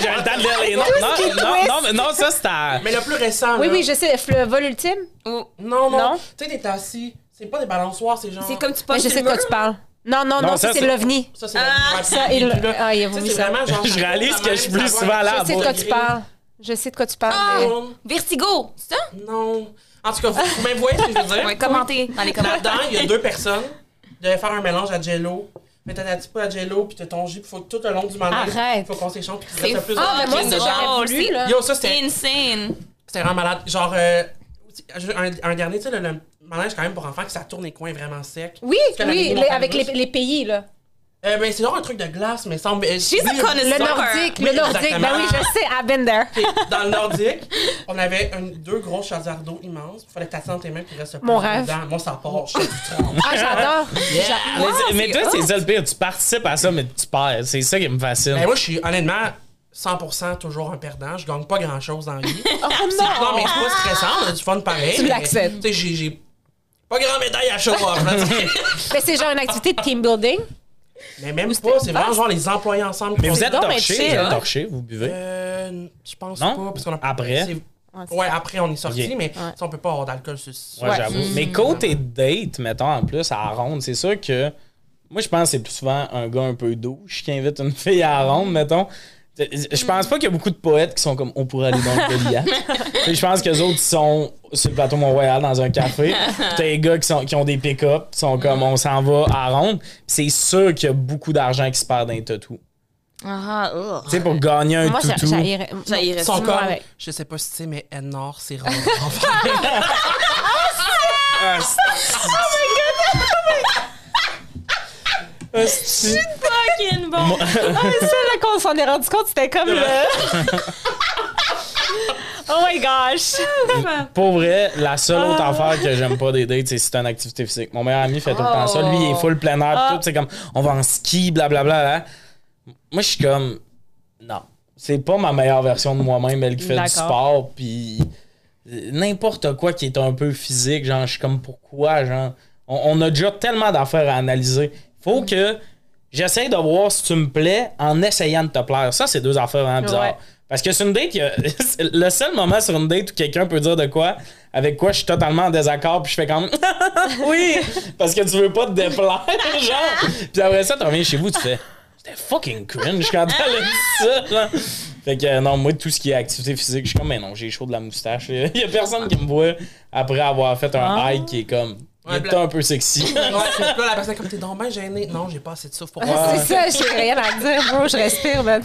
Speaker 1: j'ai le temps de lire les noms. Non, non, non, non, ça c'est à.
Speaker 3: Mais le plus récent,
Speaker 4: Oui,
Speaker 3: là-
Speaker 4: oui, je sais. Le vol ultime?
Speaker 3: Non, non.
Speaker 4: Non?
Speaker 3: Tu sais, t'es assis. C'est pas des balançoires, c'est genre.
Speaker 2: C'est comme tu
Speaker 4: Mais
Speaker 2: pognes
Speaker 4: je
Speaker 2: sur
Speaker 4: sais de quoi tu parles. Non, non,
Speaker 1: Non,
Speaker 4: non,
Speaker 1: ça,
Speaker 4: ça, c'est l'OVNI.
Speaker 3: Ça, c'est
Speaker 2: Ah,
Speaker 4: Ça, il... Ah, il a
Speaker 3: Ça,
Speaker 4: vomi
Speaker 3: c'est
Speaker 4: ça.
Speaker 3: vraiment genre.
Speaker 1: Je réalise que je suis plus souvent là.
Speaker 4: Je sais de quoi tu parles. Je sais de quoi tu parles.
Speaker 2: Vertigo, c'est ça?
Speaker 3: Non. En tout cas, vous, vous même voyez ce que je veux dire?
Speaker 2: Ouais, commentez dans les commentaires.
Speaker 3: Là-dedans, il y a deux personnes. Ils devaient faire un mélange à Jello. Mais t'as ta petite peu à Jello, puis t'as ton jus, puis faut que tout le long du manège,
Speaker 4: Arrête.
Speaker 3: faut qu'on s'échange, puis qu'il
Speaker 2: C'est
Speaker 3: reste plus
Speaker 4: Ah, mais
Speaker 3: de
Speaker 4: moi, c'est voulu,
Speaker 2: c'est-
Speaker 4: là.
Speaker 3: Yo, ça, c'était
Speaker 2: Insane.
Speaker 3: c'était vraiment malade. Genre, euh, un, un dernier, tu sais, le, le manège quand même pour enfants, que ça tourne les coins vraiment secs.
Speaker 4: Oui, oui, les- avec les, les pays, là.
Speaker 3: Euh, ben, c'est genre un truc de glace, mais sans. euh,
Speaker 2: She's a.
Speaker 4: Le nordique,
Speaker 3: Oui,
Speaker 4: le nordique.
Speaker 3: exactement.
Speaker 4: Ben oui, je sais, I've been there.
Speaker 3: Puis, Dans le nordique, on avait un- deux grosses chaudières d'eau immenses. Il fallait que tu dans tes mains puis reste
Speaker 4: Mon rêve.
Speaker 3: dedans. Moi, ça part. Je suis du trempe.
Speaker 4: Ah, j'adore.
Speaker 1: Mais, mais toi, c'est ça le pire. Tu participes à ça, mais tu perds. C'est ça qui me fascine.
Speaker 3: Ben, moi, je suis honnêtement 100% toujours un perdant. Je gagne pas grand-chose dans la vie.
Speaker 4: Oh
Speaker 3: C'est- non, mais c'est pas stressant. On a du fun pareil.
Speaker 4: Tu
Speaker 3: mais,
Speaker 4: l'acceptes.
Speaker 3: Tu sais, j'ai- j'ai pas grand médaille à là, tu sais.
Speaker 4: Mais c'est genre une activité de team building.
Speaker 3: Mais même pas. C'est vraiment genre les employés ensemble.
Speaker 1: Mais vous êtes
Speaker 4: donc, mais
Speaker 1: torché,
Speaker 4: chill,
Speaker 1: vous êtes
Speaker 4: hein?
Speaker 1: torché, vous buvez?
Speaker 3: Euh, je pense
Speaker 1: Non?
Speaker 3: pas. Parce qu'on a
Speaker 1: Après?
Speaker 3: c'est-
Speaker 4: c'est-
Speaker 3: Ouais, après, on est sorti,
Speaker 1: Ok.
Speaker 3: mais ça, on peut pas avoir d'alcool sur
Speaker 1: Ouais,
Speaker 4: Ouais.
Speaker 1: j'avoue.
Speaker 3: Mm.
Speaker 1: Mais côté date, mettons, en plus, à la ronde, c'est sûr que. Moi, je pense que c'est plus souvent un gars un peu douche qui invite une fille à la ronde, mettons. Je pense pas qu'il y a beaucoup de poètes qui sont comme on pourrait aller dans le Goliath. Je pense que les autres ils sont sur le plateau Mont-Royal dans un café. Puis T'as les gars qui, sont, qui ont des pick-up, qui sont comme on s'en va à ronde. Puis C'est sûr qu'il y a beaucoup d'argent qui se perd dans les tatous.
Speaker 2: Ah, ah,
Speaker 1: Tu sais, pour gagner un
Speaker 4: Moi,
Speaker 1: toutou.
Speaker 4: j'haïrais.
Speaker 2: Ça irait
Speaker 3: Ils sont
Speaker 2: si
Speaker 3: comme,
Speaker 4: moi, avec.
Speaker 3: je sais pas si tu sais, mais N-Nord, c'est rond.
Speaker 1: Ah, c'est- Ah, c'est-
Speaker 2: fucking bon.
Speaker 4: Ah, c'est là qu'on s'en est rendu compte, c'était comme le. oh my gosh!
Speaker 1: Pour vrai, la seule autre
Speaker 4: Ah.
Speaker 1: affaire que j'aime pas des dates, c'est si c'est une activité physique. Mon meilleur ami fait tout le temps ça. Lui, il est full plein air,
Speaker 4: Ah.
Speaker 1: tout. C'est comme, on va en ski, blablabla. là. Moi, je suis comme, non. C'est pas ma meilleure version de moi-même, elle qui fait du sport, puis n'importe quoi qui est un peu physique. Genre, je suis comme, pourquoi, genre, on, on a déjà tellement d'affaires à analyser. Faut que j'essaye de voir si tu me plais en essayant de te plaire. Ça, c'est deux affaires vraiment bizarres.
Speaker 4: Ouais.
Speaker 1: Parce que sur une date, le seul moment sur une date où quelqu'un peut dire de quoi, avec quoi je suis totalement en désaccord, puis je fais quand même oui, parce que tu veux pas te déplaire, genre. Puis après ça, tu reviens chez vous, tu fais c'était fucking cringe quand elle a dit ça, genre. Fait que euh, non, moi, tout ce qui est activité physique, je suis comme, mais non, j'ai chaud de la moustache. Il y a personne qui me voit après avoir fait un
Speaker 4: Ah.
Speaker 1: hike qui est comme Il est un peu sexy.
Speaker 3: Ouais, là, la personne comme t'es donc bien gêné. Non, j'ai pas assez de souffle pour
Speaker 4: Ah,
Speaker 3: moi.
Speaker 4: C'est ça, j'ai rien à dire, bro. Je respire, man.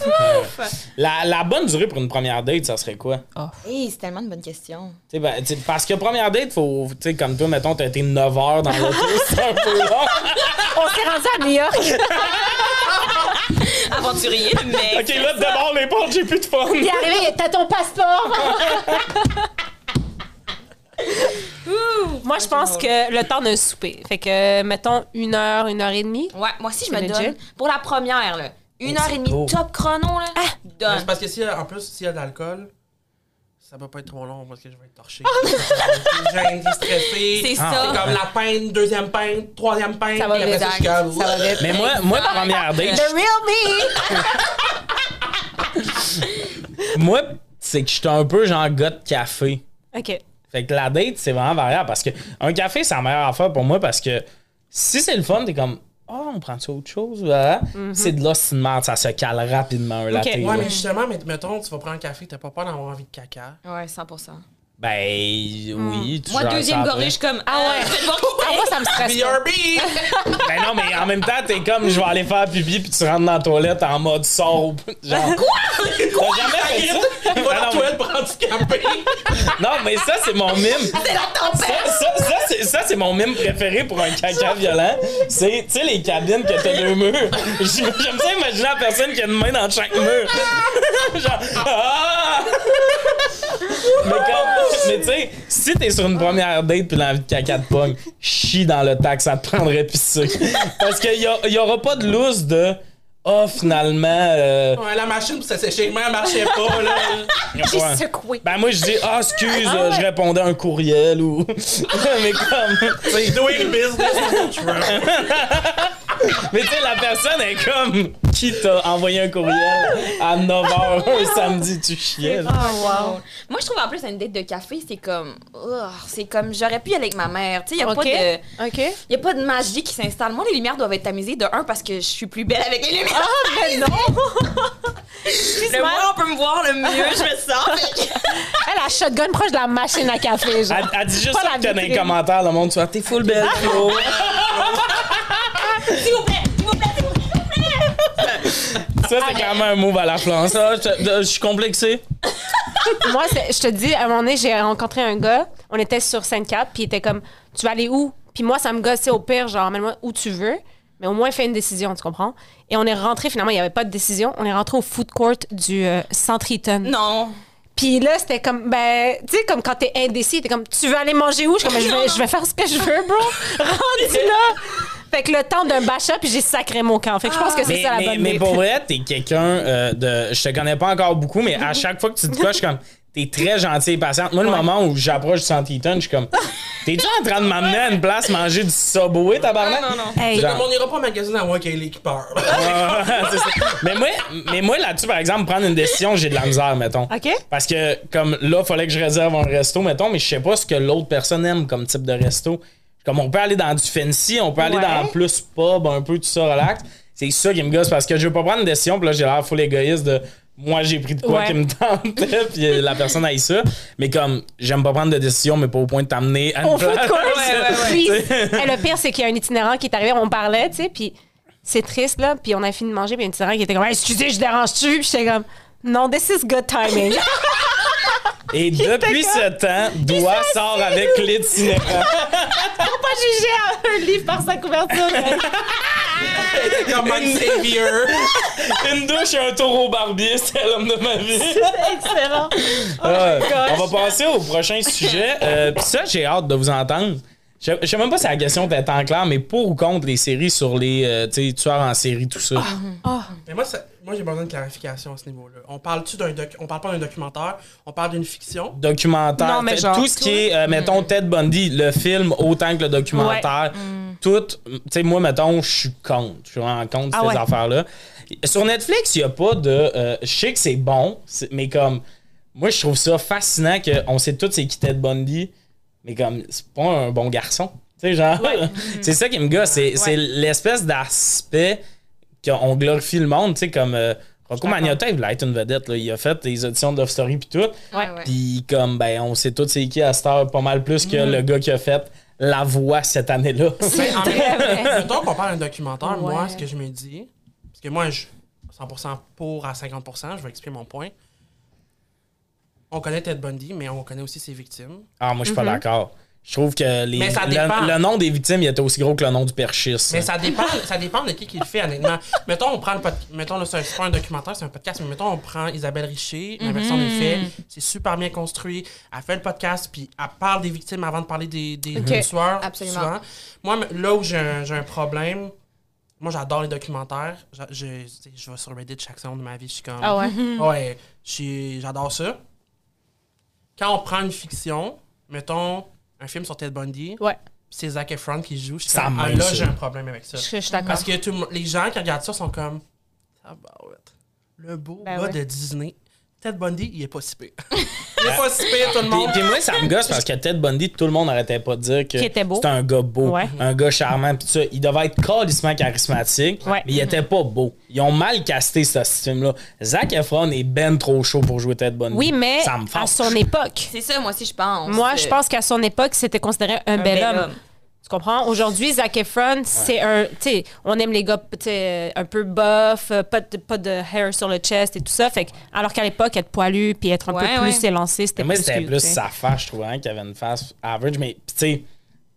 Speaker 1: La, la bonne durée pour une première date, ça serait quoi?
Speaker 2: Hey, c'est tellement une bonne question.
Speaker 1: Tu sais, ben, parce que première date, faut, tu sais, comme toi, mettons, t'as été 9 heures dans l'auto, c'est un peu long.
Speaker 4: On s'est rendu à New York.
Speaker 2: Aventurier, mais.
Speaker 1: Ok, là, d'abord les portes, j'ai plus de fun.
Speaker 4: Il est arrivé, t'as ton passeport. Moi, je pense que le temps d'un souper. Fait que, mettons, une heure, une heure et demie.
Speaker 2: Ouais, moi aussi, je me
Speaker 4: legit.
Speaker 2: donne. Pour la première, là. Une
Speaker 1: Mais
Speaker 2: heure et demie,
Speaker 1: beau.
Speaker 2: top chrono, là.
Speaker 4: Ah!
Speaker 2: Donne.
Speaker 3: C'est parce que si, en plus, s'il y a de l'alcool, ça va pas être trop long parce que je vais être torché. J'ai été stressé.
Speaker 2: C'est
Speaker 1: Ah.
Speaker 2: ça.
Speaker 3: C'est comme la peine, deuxième peine, troisième peine.
Speaker 4: Ça va vite,
Speaker 3: ça, je suis
Speaker 4: Ça va vite.
Speaker 1: Mais moi, moi première date,
Speaker 4: The real
Speaker 1: moi, c'est que j'étais un peu genre gars de café.
Speaker 4: me. OK.
Speaker 1: Fait que la date, c'est vraiment variable parce que un café, c'est la meilleure affaire pour moi parce que si c'est le fun, t'es comme, oh, on prend ça autre chose, voilà. C'est de là, c'est une merde, ça se cale rapidement un latte.
Speaker 3: Ouais, mais justement, mais- mettons, tu vas prendre un café, t'as pas peur d'avoir envie de caca.
Speaker 2: Ouais, 100%.
Speaker 1: Ben, oui. tu
Speaker 2: Moi, deuxième gorgée, je suis comme. Ah ouais. Je vais devoir
Speaker 4: Ah, moi, ça me stresse.
Speaker 3: BRB!
Speaker 1: Ben non, mais en même temps, t'es comme, je vais aller faire pipi, puis tu rentres dans la toilette en mode sort. Genre, quoi? T'as jamais fait ça?
Speaker 3: Il va dans la du café.
Speaker 1: Non, mais ça, c'est mon mime. Ça, ça, ça, c'est, ça, c'est mon mime préféré pour un caca violent. C'est, tu sais, les cabines que t'as deux murs. J'aime ça imaginer la personne qui a une main dans chaque mur. Genre, ah! Mais comme, mais tu sais, si t'es sur une première date pis l'envie de caca de pogne, chie dans le tac, ça te prendrait pisser. Parce qu'il y aura pas de loose de, ah, finalement, euh,
Speaker 3: Ouais, la machine pour s'assécher, elle marchait pas, là.
Speaker 4: J'ai
Speaker 1: ouais.
Speaker 4: secoué.
Speaker 1: Ben moi je dis ah excuse euh, je répondais à un courriel ou mais comme
Speaker 3: Doing business with Trump.
Speaker 1: Mais tu sais la personne est comme qui t'a envoyé un courriel à 9h un samedi tu chiais.
Speaker 4: Oh, wow.
Speaker 2: Moi, je trouve en plus une date de café, c'est comme. C'est comme. J'aurais pu y aller avec ma mère. Tu sais, il n'y a,
Speaker 4: OK.
Speaker 2: pas de-
Speaker 4: OK.
Speaker 2: y a pas de magie qui s'installe. Moi, les lumières doivent être tamisées de un parce que je suis plus belle avec les lumières.
Speaker 4: Ah, mais non!
Speaker 2: le moins on peut me voir, le mieux je me sens. Fait que-
Speaker 4: Elle a shotgun proche de la machine à café, genre.
Speaker 1: Elle, elle dit juste
Speaker 4: Pas
Speaker 1: ça
Speaker 4: la
Speaker 1: que dans les
Speaker 4: vitrine.
Speaker 1: commentaires le monde tu vois t'es full belle Flo.
Speaker 2: S'il vous plaît, s'il vous plaît, s'il vous plaît.
Speaker 1: ça c'est clairement un move à la France Ah, je, je suis complexé
Speaker 4: Moi, c'est- je te dis, à un moment donné, j'ai rencontré un gars. On était sur Sainte-Cap, puis il était comme, tu vas aller où? Puis moi, ça me gossait au pire, genre, emmène-moi où tu veux. Mais au moins, fais une décision, tu comprends? Et on est rentré, finalement, il n'y avait pas de décision. On est rentré au food court du euh, Centre Eaton.
Speaker 2: Non.
Speaker 4: Puis là, c'était comme, ben, tu sais, comme quand t'es indécis, t'es comme, tu veux aller manger où? Je suis comme, je vais, je vais faire ce que je veux, bro. Rendu là. Fait que le temps d'un bachat, puis j'ai sacré mon camp. Fait que je pense que c'est
Speaker 1: mais,
Speaker 4: ça la
Speaker 1: mais,
Speaker 4: bonne
Speaker 1: mais pour vrai t'es quelqu'un euh, de je te connais pas encore beaucoup mais à chaque fois que tu te suis comme T'es très gentil et patiente. Moi, le moment où j'approche du Centre Eaton, je suis comme, t'es-tu en train de m'amener à une place manger du Subway, tabarnak?
Speaker 2: Non, non, non.
Speaker 4: Hey.
Speaker 1: Genre-
Speaker 3: On ira pas au magasin à moi qui est
Speaker 1: mais moi, mais moi là-dessus, par exemple, prendre une décision, j'ai de la misère, mettons.
Speaker 4: OK?
Speaker 1: Parce que, comme là, fallait que je réserve un resto, mettons, mais je sais pas ce que l'autre personne aime comme type de resto. Comme on peut aller dans du fancy, on peut aller
Speaker 4: Ouais.
Speaker 1: dans plus pub, un peu tout ça, relax. C'est ça qui me gosse parce que je veux pas prendre une décision, puis là, j'ai l'air full égoïste de moi, j'ai pris de quoi
Speaker 4: Ouais.
Speaker 1: qui me tentait, puis la personne aille ça. Mais comme, j'aime pas prendre de décision, mais pas au point de t'amener à une
Speaker 4: food
Speaker 1: place.
Speaker 4: court.
Speaker 2: Ouais, ouais, ouais.
Speaker 4: Puis, hey, le pire, c'est qu'il y a un itinérant qui est arrivé, on parlait, tu sais, puis c'est triste, là. Puis on a fini de manger, puis il y a un itinérant qui était comme, Hey, excusez, je dérange-tu? Puis j'étais comme, non, this is good timing.
Speaker 1: Et depuis ce temps, Doigt sort avec l'itinérant.
Speaker 4: Faut pas juger un livre par sa couverture.
Speaker 3: Comme Savior.
Speaker 1: Une douche et un tour au barbier, c'est l'homme de ma vie.
Speaker 4: Excellent.
Speaker 1: Ouais.
Speaker 4: gosh.
Speaker 1: on va passer au prochain sujet. Euh, Puis ça, j'ai hâte de vous entendre. Je je sais même pas si la question était en clair, mais pour ou contre les séries sur les euh, tu tueurs en série, tout ça.
Speaker 3: Mais moi, ça- moi j'ai besoin de clarification à ce niveau-là. On parle-tu d'un doc- on parle pas d'un documentaire, on parle d'une fiction?
Speaker 1: Documentaire,
Speaker 4: Non, mais
Speaker 1: t-
Speaker 4: genre,
Speaker 1: tout ce qui est, euh, mettons, Ted Bundy, le film autant que le documentaire, tout, tu sais, moi, mettons, je suis contre. Je suis vraiment contre
Speaker 4: Ah
Speaker 1: ces
Speaker 4: ouais.
Speaker 1: affaires-là. Sur Netflix, il n'y a pas de. euh, je sais que c'est bon, c'est- mais comme. Moi, je trouve ça fascinant qu'on sait tous c'est qui Ted Bundy, mais comme, c'est pas un bon garçon. Tu sais, genre, c'est ça qui me gosse. C'est c'est l'espèce d'aspect qu'on glorifie le monde, tu sais, comme. euh, Rocco Magnotta, il voulait être une vedette, là. Il a fait des auditions de Love Story pis tout.
Speaker 2: Ouais, ouais.
Speaker 1: Puis comme ben on sait tous c'est qui à cette heure pas mal plus que le gars qui a fait la voix cette année-là.
Speaker 3: En
Speaker 4: très
Speaker 3: fait,
Speaker 4: vrai.
Speaker 3: mettons qu'on parle d'un documentaire, moi,
Speaker 4: Ouais.
Speaker 3: ce que je me dis, parce que moi, je 100% pour à 50%, je vais expliquer mon point. On connaît Ted Bundy, mais on connaît aussi ses victimes.
Speaker 1: Ah, moi, je suis
Speaker 4: Mhm.
Speaker 1: pas d'accord. Je trouve que les,
Speaker 3: Mais ça dépend.
Speaker 1: le, le nom des victimes il était aussi gros que le nom du perchiste.
Speaker 3: Mais ça dépend, ça dépend de qui qui le fait, honnêtement. mettons, on prend le pod- mettons, là, c'est pas un documentaire, c'est un podcast, mais mettons, on prend Isabelle Richer, la version des faits, c'est super bien construit. Elle fait le podcast, puis elle parle des victimes avant de parler des, des,
Speaker 4: Ok.
Speaker 3: des tueurs.
Speaker 2: Absolument.
Speaker 3: souvent. Moi, là où j'ai un, j'ai un problème, moi, j'adore les documentaires. Je, sais, je vais sur Reddit chaque seconde de ma vie, je suis comme.
Speaker 4: Ah ouais?
Speaker 3: Ouais, je j'adore ça. Quand on prend une fiction, mettons un film sur Ted Bundy,
Speaker 4: Ouais.
Speaker 3: c'est Zac Efron qui joue, je
Speaker 1: Ça
Speaker 3: comme, ah, là, j'ai un problème avec ça.
Speaker 4: Je, je suis d'accord.
Speaker 3: Parce que tout le monde- les gens qui regardent ça sont comme. Ah bah ouais. Le beau
Speaker 4: Ben
Speaker 3: gars
Speaker 4: ouais.
Speaker 3: de Disney. Ted Bundy, il est pas si pire. il est pas si pire, tout le
Speaker 1: Puis,
Speaker 3: monde.
Speaker 1: puis moi, ça me gosse parce que Ted Bundy, tout le monde n'arrêtait pas de dire que
Speaker 4: Qu'il était beau.
Speaker 1: c'était un gars beau,
Speaker 4: Ouais.
Speaker 1: un gars charmant, pis tout ça. Il devait être calissement charismatique,
Speaker 4: Ouais.
Speaker 1: mais il était pas beau. Ils ont mal casté ce film-là. Zac Efron est ben trop chaud pour jouer Ted Bundy.
Speaker 4: Oui, mais
Speaker 1: ça me
Speaker 4: à son époque.
Speaker 2: C'est ça, moi aussi, je pense.
Speaker 4: Moi, je pense qu'à son époque, c'était considéré un, bel, homme. Tu comprends? Aujourd'hui, Zac Efron, c'est un. Tu sais, on aime les gars un peu buff, euh, pas de, pas de hair sur le chest et tout ça. Fait que, alors qu'à l'époque, être poilu puis être un
Speaker 2: Ouais,
Speaker 4: peu plus
Speaker 2: ouais.
Speaker 4: Élancé, c'était
Speaker 1: moi,
Speaker 4: plus.
Speaker 1: c'était plus sa face, je trouvais, hein, qu'il avait une face average. Mais, pis tu sais,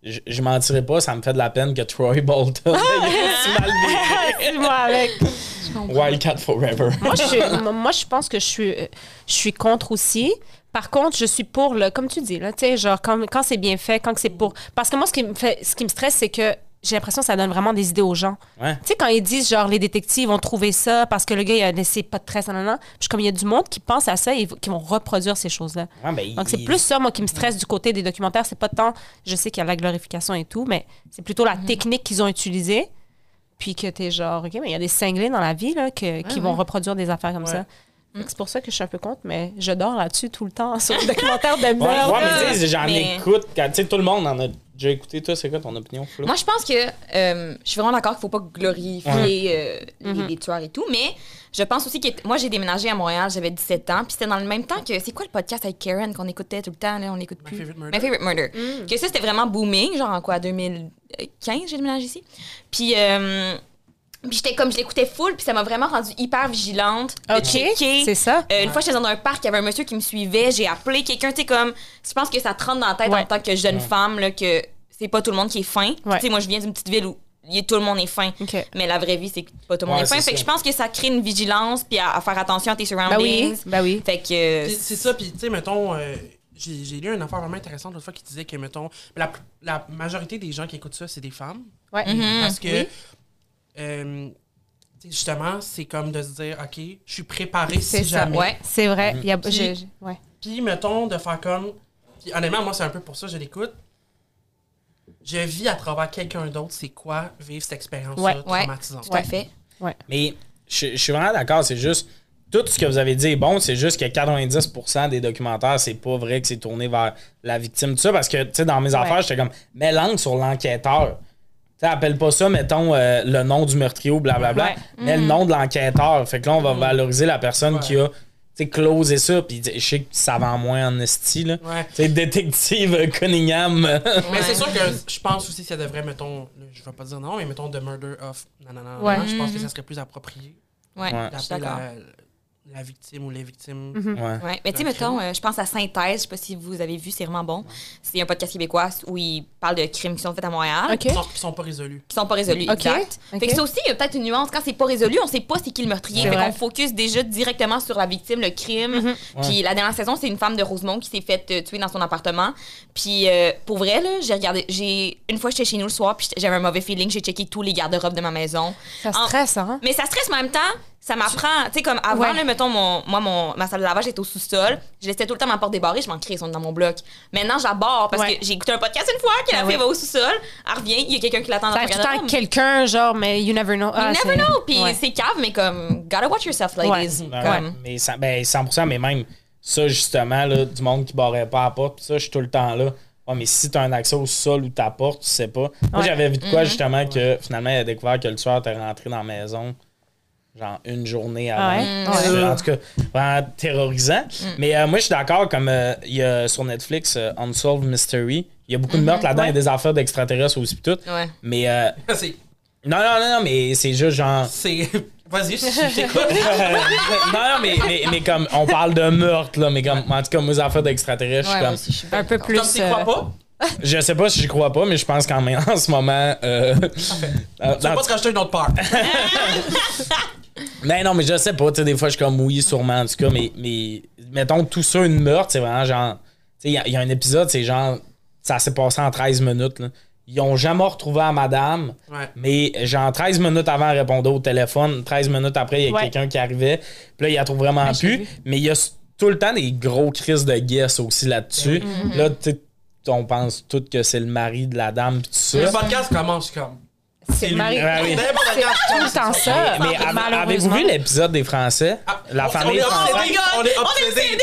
Speaker 1: je- je mentirais pas, ça me fait de la peine que Troy Bolton il est si mal.
Speaker 4: C'est moi avec.
Speaker 1: Wildcat Forever.
Speaker 4: moi, je suis- moi, je pense que je suis, euh, je suis contre aussi. Par contre, je suis pour le, comme tu dis, là, tu sais, genre, quand, quand c'est bien fait, quand c'est pour. Parce que moi, ce qui me fait, ce qui me stresse, c'est que j'ai l'impression que ça donne vraiment des idées aux gens.
Speaker 1: Ouais.
Speaker 4: Tu sais, quand ils disent, genre, les détectives ont trouvé ça parce que le gars, il a laissé pas de tresse, nan, nan, nan. Puis comme il y a du monde qui pense à ça et qui vont reproduire ces choses-là.
Speaker 1: Ouais, ben,
Speaker 4: Donc, c'est
Speaker 1: il-
Speaker 4: plus ça, moi, qui me stresse du côté des documentaires. C'est pas tant, je sais qu'il y a la glorification et tout, mais c'est plutôt la technique qu'ils ont utilisée. Puis que t'es genre, OK, mais il y a des cinglés dans la vie, là, que- qui vont reproduire des affaires comme
Speaker 3: Ouais.
Speaker 4: ça. Que C'est pour ça que je suis un peu contre, mais je dors là-dessus tout le temps sur le documentaire de
Speaker 1: Ouais,
Speaker 4: meurtre.
Speaker 1: ouais, mais j'en
Speaker 2: Mais-
Speaker 1: écoute. quand- Tu sais, tout le monde en a déjà écouté. Toi, c'est quoi ton opinion, Flo?
Speaker 2: Moi, je pense que euh, je suis vraiment d'accord qu'il faut pas glorifier euh, les, les tueurs et tout, mais je pense aussi que moi, j'ai déménagé à Montréal, j'avais 17 ans, puis c'était dans le même temps que c'est quoi le podcast avec Karen qu'on écoutait tout le temps, là, on écoute
Speaker 3: My
Speaker 2: plus?
Speaker 3: Favorite Murder.
Speaker 2: My Favorite Murder. Que ça, c'était vraiment booming, genre en quoi, 2015, j'ai déménagé ici. Puis. euh, puis j'étais comme, je l'écoutais full, puis ça m'a vraiment rendue hyper vigilante. de
Speaker 4: OK,
Speaker 2: checker.
Speaker 4: c'est ça.
Speaker 2: Euh, une fois, j'étais dans un parc, il y avait un monsieur qui me suivait, j'ai appelé quelqu'un, tu sais, comme, je pense que ça te rentre dans la tête
Speaker 4: Ouais.
Speaker 2: en tant que jeune femme, là, que c'est pas tout le monde qui est fin.
Speaker 4: Ouais.
Speaker 2: Tu sais, moi, je viens d'une petite ville où y- tout le monde est fin.
Speaker 4: OK.
Speaker 2: Mais la vraie vie, c'est que pas tout le monde
Speaker 1: Ouais,
Speaker 2: est fin.
Speaker 1: c'est
Speaker 2: Fait que
Speaker 1: ça.
Speaker 2: je pense que ça crée une vigilance, puis à, à faire attention à tes
Speaker 4: Ben
Speaker 2: surroundings.
Speaker 4: oui, ben oui.
Speaker 2: Fait que. euh,
Speaker 3: C'est- C'est ça, puis tu sais, mettons, euh, j'ai j'ai lu une affaire vraiment intéressante l'autre fois qui disait que, mettons, la, la majorité des gens qui écoutent ça, c'est des femmes.
Speaker 4: Ouais.
Speaker 2: Mhm.
Speaker 3: Parce que,
Speaker 4: Oui.
Speaker 3: Euh, justement, c'est comme de se dire, OK, je suis préparé si
Speaker 4: ça.
Speaker 3: jamais.
Speaker 2: Ouais.
Speaker 4: C'est vrai. Il y a,
Speaker 3: Puis-
Speaker 4: ouais.
Speaker 3: Mettons, de faire comme. Puis, honnêtement, moi, c'est un peu pour ça que je l'écoute. Je vis à travers quelqu'un d'autre, c'est quoi vivre cette expérience-là
Speaker 4: Ouais.
Speaker 2: Ouais.
Speaker 3: traumatisante?
Speaker 2: Tout à fait.
Speaker 1: Mais je, je suis vraiment d'accord, c'est juste. Tout ce que vous avez dit est bon, c'est juste que 90% des documentaires, c'est pas vrai que c'est tourné vers la victime. Tout ça, parce que, tu sais, dans mes affaires, j'étais comme, mets l'angle sur l'enquêteur. Tu sais, appelle pas ça, mettons, euh, le nom du meurtrier ou blablabla,
Speaker 4: Ouais.
Speaker 1: mais le nom de l'enquêteur. Fait que là, on va valoriser la personne
Speaker 3: Ouais.
Speaker 1: qui a, sais, closé ça. Puis je sais que ça vend moins en esti, là.
Speaker 3: Ouais.
Speaker 1: Tu sais, détective Cunningham.
Speaker 3: Mais c'est sûr que je pense aussi que ça devrait, mettons, je vais pas dire non, mais mettons The Murder of. Non, non, non.
Speaker 4: Ouais.
Speaker 3: Je pense que ça serait plus approprié
Speaker 2: Ouais,
Speaker 3: la, la victime ou les victimes.
Speaker 1: ouais.
Speaker 2: Ouais. Mais tu sais, mettons, euh, je pense à Synthèse, je sais pas si vous avez vu, c'est vraiment bon. C'est un podcast québécois où ils parlent de crimes qui sont faits à Montréal.
Speaker 4: OK.
Speaker 3: Qui, sont, qui sont pas résolus.
Speaker 2: qui sont pas résolus.
Speaker 4: Ok,
Speaker 2: Exact.
Speaker 4: ok.
Speaker 2: Fait que ça aussi, il y a peut-être une nuance. Quand c'est pas résolu, on sait pas c'est qui le meurtrier. Fait qu'on focus déjà directement sur la victime, le crime. Puis la dernière saison, c'est une femme de Rosemont qui s'est faite euh, tuer dans son appartement. Puis euh, pour vrai, là, j'ai regardé. J'ai une fois, j'étais chez nous le soir, puis j'avais un mauvais feeling. J'ai checké tous les garde-robes de ma maison.
Speaker 4: Ça
Speaker 2: En-
Speaker 4: stresse, hein?
Speaker 2: Mais ça stresse en même temps. Ça m'apprend, tu sais, comme avant,
Speaker 4: Ouais.
Speaker 2: là, mettons, mon, moi, mon, ma salle de lavage était au sous-sol. Je laissais tout le temps ma porte débarrée, je m'en crée, ils sont dans mon bloc. Maintenant, j'aborde parce
Speaker 4: Ouais.
Speaker 2: que j'ai écouté un podcast une fois, que la
Speaker 4: Ah
Speaker 2: fille
Speaker 4: ouais.
Speaker 2: va au sous-sol, elle revient, il y a quelqu'un qui l'attend dans
Speaker 4: arrive tout le temps quelqu'un, genre, mais you never know. Ah,
Speaker 2: You never
Speaker 4: c'est-
Speaker 2: know. Puis
Speaker 4: Ouais.
Speaker 2: c'est cave, mais comme, gotta watch yourself, ladies.
Speaker 1: Ouais,
Speaker 2: Comme,
Speaker 1: mais ça- ben, 100%, mais même ça, justement, là, du monde qui barrait pas à la porte, pis ça, je suis tout le temps là. Ouais, mais si t'as un accès au sol ou ta porte, tu sais pas. Moi,
Speaker 4: Ouais.
Speaker 1: j'avais vu de quoi, justement, que finalement, il a découvert que le tueur était rentré dans la maison, genre une journée avant.
Speaker 4: Ouais?
Speaker 1: C'est-
Speaker 3: Ouais.
Speaker 1: En tout cas, vraiment terrorisant. Mais euh, moi, je suis d'accord, comme euh, il y a sur Netflix euh, Unsolved Mystery, Il y a beaucoup de meurtres là-dedans, il y a des affaires d'extraterrestres aussi, tout.
Speaker 2: Ouais.
Speaker 1: Mais, euh, non, non, non, non, mais c'est juste genre.
Speaker 3: C'est. Vas-y, je t'écoute.
Speaker 1: non, non, mais, mais, mais comme, on parle de meurtre, là, mais comme, en tout cas, moi, les affaires d'extraterrestres, je suis comme.
Speaker 2: aussi, je suis
Speaker 4: Un peu plus.
Speaker 3: Comme tu crois pas,
Speaker 1: Je sais pas si je crois pas, mais je pense qu'en en ce moment. Euh, euh,
Speaker 3: tu vas pas te rajouter une autre part.
Speaker 1: Mais non, mais je sais pas, tu sais, des fois, je suis comme oui, sûrement, en tout cas, mais, mais mettons, tout ça, une meurtre, c'est vraiment genre. Tu sais, il y a- il y, a un épisode, c'est genre. Ça s'est passé en 13 minutes, là. Ils ont jamais retrouvé à madame,
Speaker 3: Ouais.
Speaker 1: mais genre 13 minutes avant, elle répondait au téléphone. 13 minutes après, il y a
Speaker 4: Ouais.
Speaker 1: quelqu'un qui arrivait. Puis là, il la trouve vraiment
Speaker 4: j'ai
Speaker 1: plus. Mais il y a tout le temps des gros crises de guess aussi là-dessus. Là, tu sais, on pense tout que c'est le mari de la dame, puis tout ça.
Speaker 3: Le podcast commence comme.
Speaker 4: C'est
Speaker 3: lui.
Speaker 4: Marie.
Speaker 1: Ah oui.
Speaker 4: C'est tout le temps ça.
Speaker 1: Mais avez- avez-vous vu l'épisode des Français?
Speaker 3: Ah,
Speaker 1: la
Speaker 3: on-
Speaker 1: famille
Speaker 3: on est
Speaker 1: française?
Speaker 3: on est obsédés.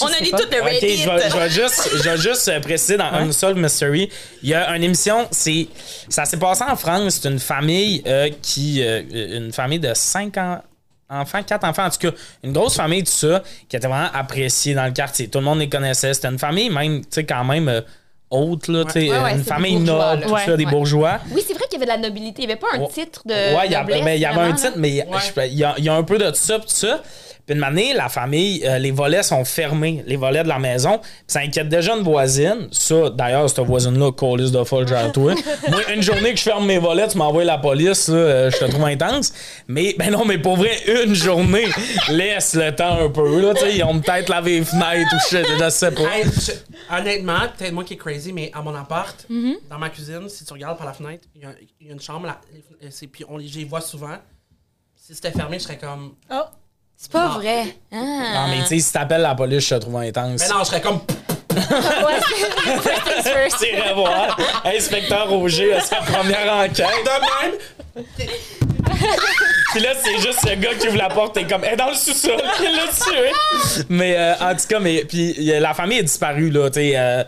Speaker 2: On a
Speaker 4: sais
Speaker 2: lu tout le
Speaker 1: Ok,
Speaker 2: Reddit.
Speaker 1: je vais, je vais juste, je vais juste euh, préciser dans Unsolved Mystery, il y a une émission, c'est, ça s'est passé en France, c'est une famille euh, qui, euh, une famille de 5 ans. Enfants, quatre enfants, en tout cas, une grosse famille, tout ça, qui était vraiment appréciée dans le quartier. Tout le monde les connaissait. C'était une famille, même, tu sais, quand même euh, haute, là, tu sais,
Speaker 2: Ouais, ouais,
Speaker 1: une
Speaker 2: c'est
Speaker 1: famille noble, tout
Speaker 4: Ouais.
Speaker 1: ça, des
Speaker 2: Ouais.
Speaker 1: bourgeois.
Speaker 2: Oui, c'est vrai qu'il y avait de la nobilité. Il n'y avait pas un titre de.
Speaker 1: Ouais, il y, a-
Speaker 2: noblesse,
Speaker 1: mais il y avait un titre, mais il y, a, y a un peu de ça, tout ça. Puis une année, la famille, euh, les volets sont fermés, les volets de la maison. Puis ça inquiète déjà une voisine. Ça, d'ailleurs, cette voisine-là, colis de folle, genre toi. Moi, une journée que je ferme mes volets, tu m'envoies la police, là, euh, je te trouve intense. Mais, ben non, mais pour vrai, une journée, laisse le temps un peu, là, tu sais. Ils ont peut-être lavé les fenêtres ou je sais- je sais pas.
Speaker 3: Hey, je- honnêtement, peut-être moi qui est crazy, mais à mon appart,
Speaker 2: Mm-hmm.
Speaker 3: dans ma cuisine, si tu regardes par la fenêtre, il y, a- il y a une chambre, là, et c'est- puis on les j'y vois souvent. Si c'était fermé, je serais comme.
Speaker 4: Oh.
Speaker 2: C'est pas
Speaker 3: Non.
Speaker 2: vrai.
Speaker 1: Non,
Speaker 2: Ah.
Speaker 1: mais tu sais, si t'appelles la police, je te trouve intense.
Speaker 3: Mais non, je serais comme.
Speaker 1: C'est revoir. Inspecteur Roger a sa première enquête.
Speaker 3: De même,
Speaker 1: Puis là, c'est juste ce gars qui ouvre la porte et comme, est dans le sous-sol, il l'a tué. Mais euh, en tout cas, mais, puis la famille est disparue, là, tu sais. euh,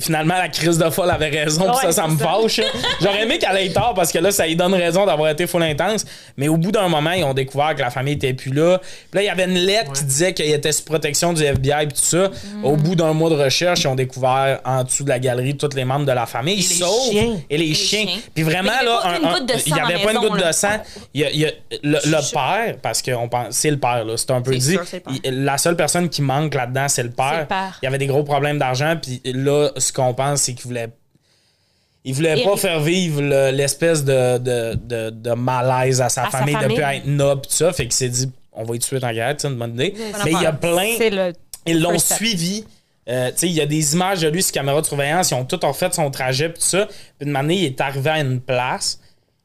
Speaker 1: finalement, la crise de folle avait raison, puis ça, ça me fâche. J'aurais aimé qu'elle ait tort parce que là, ça lui donne raison d'avoir été full intense. Mais au bout d'un moment, ils ont découvert que la famille était plus là. Puis là, il y avait une lettre qui disait qu'il était sous protection du FBI, puis tout ça.
Speaker 4: Mm.
Speaker 1: Au bout d'un mois de recherche, ils ont découvert en dessous de la galerie tous les membres de la famille,
Speaker 3: les
Speaker 1: sauf
Speaker 3: chiens.
Speaker 1: et les,
Speaker 2: les
Speaker 1: chiens.
Speaker 2: chiens.
Speaker 1: Puis vraiment,
Speaker 2: il
Speaker 1: là,
Speaker 2: pas
Speaker 1: un-
Speaker 2: une
Speaker 1: un-
Speaker 2: goutte de sang
Speaker 1: il y
Speaker 2: dans
Speaker 1: avait pas une goutte de sang. Le, père, parce pense, c'est le père, là, c'est un peu dit.
Speaker 2: sûr,
Speaker 1: il- la seule personne qui manque là-dedans, c'est le père.
Speaker 4: C'est le père.
Speaker 1: Il y avait des gros problèmes d'argent, puis là, ce qu'on pense, c'est qu'il voulait. Il voulait
Speaker 2: Et-
Speaker 1: pas faire vivre le- l'espèce de, de, de, de malaise à sa
Speaker 4: À sa
Speaker 1: famille, de plus être noble, tout ça. Fait qu'il s'est dit, on va y tuer en guerre, c'est une bonne idée. Mais il y a plein.
Speaker 4: Le.
Speaker 1: Ils l'ont suivi. Euh, tu sais, il y a des images de lui sur caméra de surveillance. Ils ont tout refait son trajet, puis tout ça. Puis une année, il est arrivé à une place.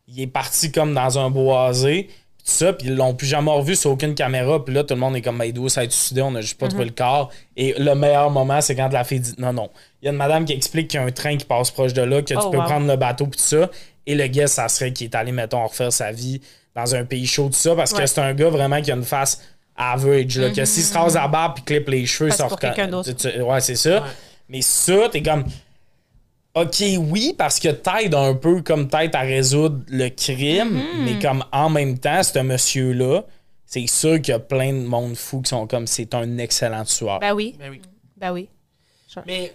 Speaker 1: Il est parti comme dans un boisé. Ça, puis ils l'ont plus jamais revu sur aucune caméra. Puis là, tout le monde est comme, ben, il doit s'être suicidé, on a juste pas trouvé le corps. Et le meilleur moment, c'est quand la fille dit, non, non. Il y a une madame qui explique qu'il y a un train qui passe proche de là, que tu
Speaker 4: Oh,
Speaker 1: peux
Speaker 4: wow.
Speaker 1: prendre le bateau, puis tout ça. Et le gars, ça serait qu'il est allé, mettons, refaire sa vie dans un pays chaud, tout ça, parce que c'est un gars vraiment qui a une face average, là, que s'il se rase la barbe puis clip les cheveux, ça
Speaker 4: pour
Speaker 1: recon-
Speaker 4: quelqu'un d'autre.
Speaker 1: tu- tu- Ouais, c'est ça.
Speaker 3: Ouais.
Speaker 1: Mais ça, t'es comme. Ok, oui, parce que t'aides un peu comme t'aides à résoudre le crime, mais comme en même temps, ce monsieur-là, c'est sûr qu'il y a plein de monde fou qui sont comme c'est un excellent tueur.
Speaker 4: Ben oui.
Speaker 3: Ben oui.
Speaker 4: Ben oui.
Speaker 3: Mais.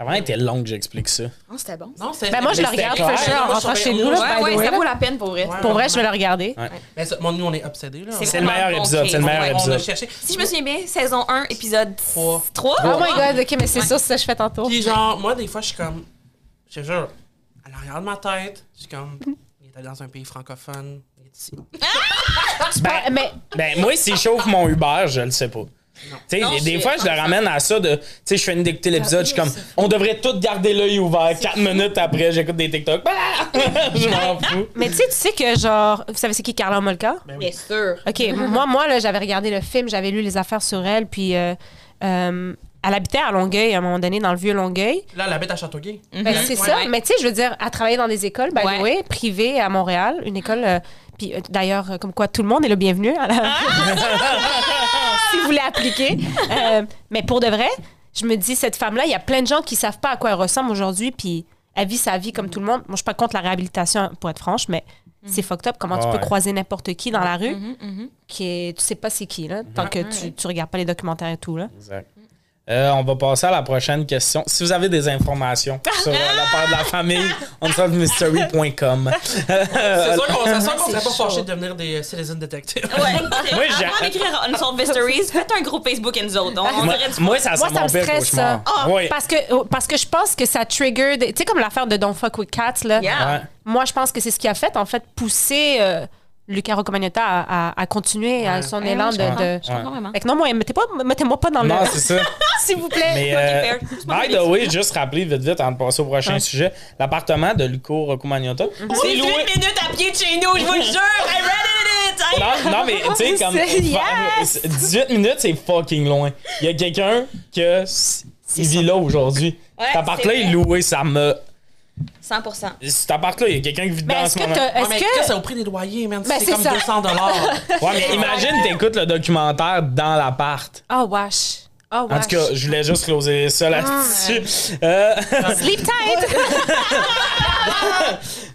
Speaker 1: Ça a vraiment été long que j'explique ça.
Speaker 2: Oh, c'était bon.
Speaker 3: Non.
Speaker 4: Ben moi, je le regarde,
Speaker 1: clair.
Speaker 4: en
Speaker 3: Moi,
Speaker 4: chez nous. là,
Speaker 2: Ouais, ça vaut la peine pour vrai.
Speaker 3: Ouais.
Speaker 4: Pour vrai, je vais le regarder.
Speaker 1: Ouais.
Speaker 3: Mais ça- moi, nous, on est obsédés, là.
Speaker 2: C'est
Speaker 1: le meilleur épisode, c'est le meilleur
Speaker 2: Ouais.
Speaker 3: On a
Speaker 1: épisode.
Speaker 2: Si je me souviens bien, saison 1, épisode
Speaker 3: Trois.
Speaker 2: 3.
Speaker 4: Oh my god, ok, mais c'est ça, c'est ça que je fais tantôt.
Speaker 3: Puis genre, moi, des fois, je suis comme. Je te jure, à l'arrière de ma tête, je suis comme. Il est allé dans un pays francophone. Il est ici.
Speaker 1: Ben,
Speaker 4: mais
Speaker 1: ben, moi, s'il chauffe mon Uber, je le sais pas.
Speaker 2: Non,
Speaker 1: des, fois, je le ramène à ça de. Tu sais, je fais une d'écouter l'épisode, je suis comme. On devrait tous garder l'œil ouvert. Quatre minutes après, j'écoute des TikTok. Ah! je m'en fous.
Speaker 4: Mais tu sais, tu sais que genre, vous savez c'est qui Carla Molka?
Speaker 3: Ben oui.
Speaker 2: Bien sûr.
Speaker 4: OK, moi, moi là, j'avais regardé le film, j'avais lu les affaires sur elle, puis euh, euh, elle habitait à Longueuil à un moment donné, dans le vieux Longueuil.
Speaker 3: Là, elle habite à Châteauguay.
Speaker 4: Ben, c'est
Speaker 3: Ouais,
Speaker 4: ça,
Speaker 2: ouais.
Speaker 4: mais tu sais, je veux dire, elle travaillait dans des écoles, by
Speaker 2: Ouais.
Speaker 4: the way, privées à Montréal, une école, euh, puis euh, d'ailleurs, comme quoi tout le monde est le bienvenu. à la- si vous voulez appliquer. Euh, mais pour de vrai, je me dis, cette femme-là, il y a plein de gens qui savent pas à quoi elle ressemble aujourd'hui, puis elle vit sa vie comme tout le monde. Moi, je suis pas contre la réhabilitation, pour être franche, mais c'est fucked up comment tu
Speaker 1: Ouais.
Speaker 4: peux croiser n'importe qui dans la rue,
Speaker 2: Mhm, mhm.
Speaker 4: qui est, tu sais pas c'est qui, là, tant que tu, tu regardes pas les documentaires et tout, là.
Speaker 1: Exact. Euh, on va passer à la prochaine question. Si vous avez des informations sur euh, la part de la famille, unsolvedmystery.com.
Speaker 3: C'est sûr qu'on c'est sûr qu'on serait pas fâché de devenir des citizen detectives.
Speaker 2: Ouais.
Speaker 1: Moi, j'ai-
Speaker 2: Avant d'écrire Unsolved Mysteries, faites un groupe Facebook on
Speaker 1: moi, moi, ça
Speaker 4: Moi, ça me stresse, ça.
Speaker 1: Oui.
Speaker 4: Parce que, parce que je pense que ça trigger. des- Tu sais, comme l'affaire de Don't Fuck with Cats, là.
Speaker 2: Yeah.
Speaker 1: Ouais.
Speaker 4: Moi, je pense que c'est ce qui a fait, en fait, pousser euh, Luca Roccomagnota à, à- à continuer à
Speaker 3: Ouais.
Speaker 4: son
Speaker 2: Ouais,
Speaker 4: élan
Speaker 2: je
Speaker 4: de. de... Fait que non, moi, mettez pas, mettez-moi pas dans
Speaker 1: Non,
Speaker 4: le.
Speaker 1: c'est ça.
Speaker 4: S'il vous plaît.
Speaker 1: Mais, euh, by the way, juste rappeler vite, vite, avant de passer au prochain sujet, l'appartement de Luco Roccomagnota,
Speaker 2: On
Speaker 1: c'est
Speaker 2: est
Speaker 1: loué.
Speaker 2: 8 minutes à pied de chez nous, je vous le jure! I read it! I-
Speaker 1: Non, non, mais tu sais, comme.
Speaker 4: C'est- yes!
Speaker 1: 18 minutes, c'est fucking loin. Il y a quelqu'un que. Il vit là aujourd'hui.
Speaker 2: Ouais,
Speaker 1: Cet appart-là, est loué, ça me.
Speaker 2: 100%.
Speaker 1: Cet appart-là, il y a quelqu'un qui vit
Speaker 4: Mais
Speaker 1: dedans en ce
Speaker 4: que
Speaker 1: moment.
Speaker 4: Est-ce que.
Speaker 3: Chris, c'est au prix des loyers, man.
Speaker 4: Ben,
Speaker 3: c'est comme
Speaker 4: ça.
Speaker 3: 200 dollars.
Speaker 1: Ouais, mais imagine, t'écoutes le documentaire dans l'appart.
Speaker 4: Oh, wesh. Oh, wesh.
Speaker 1: En tout cas, je voulais juste closer ça là-dessus. Euh,
Speaker 4: Sleep tight!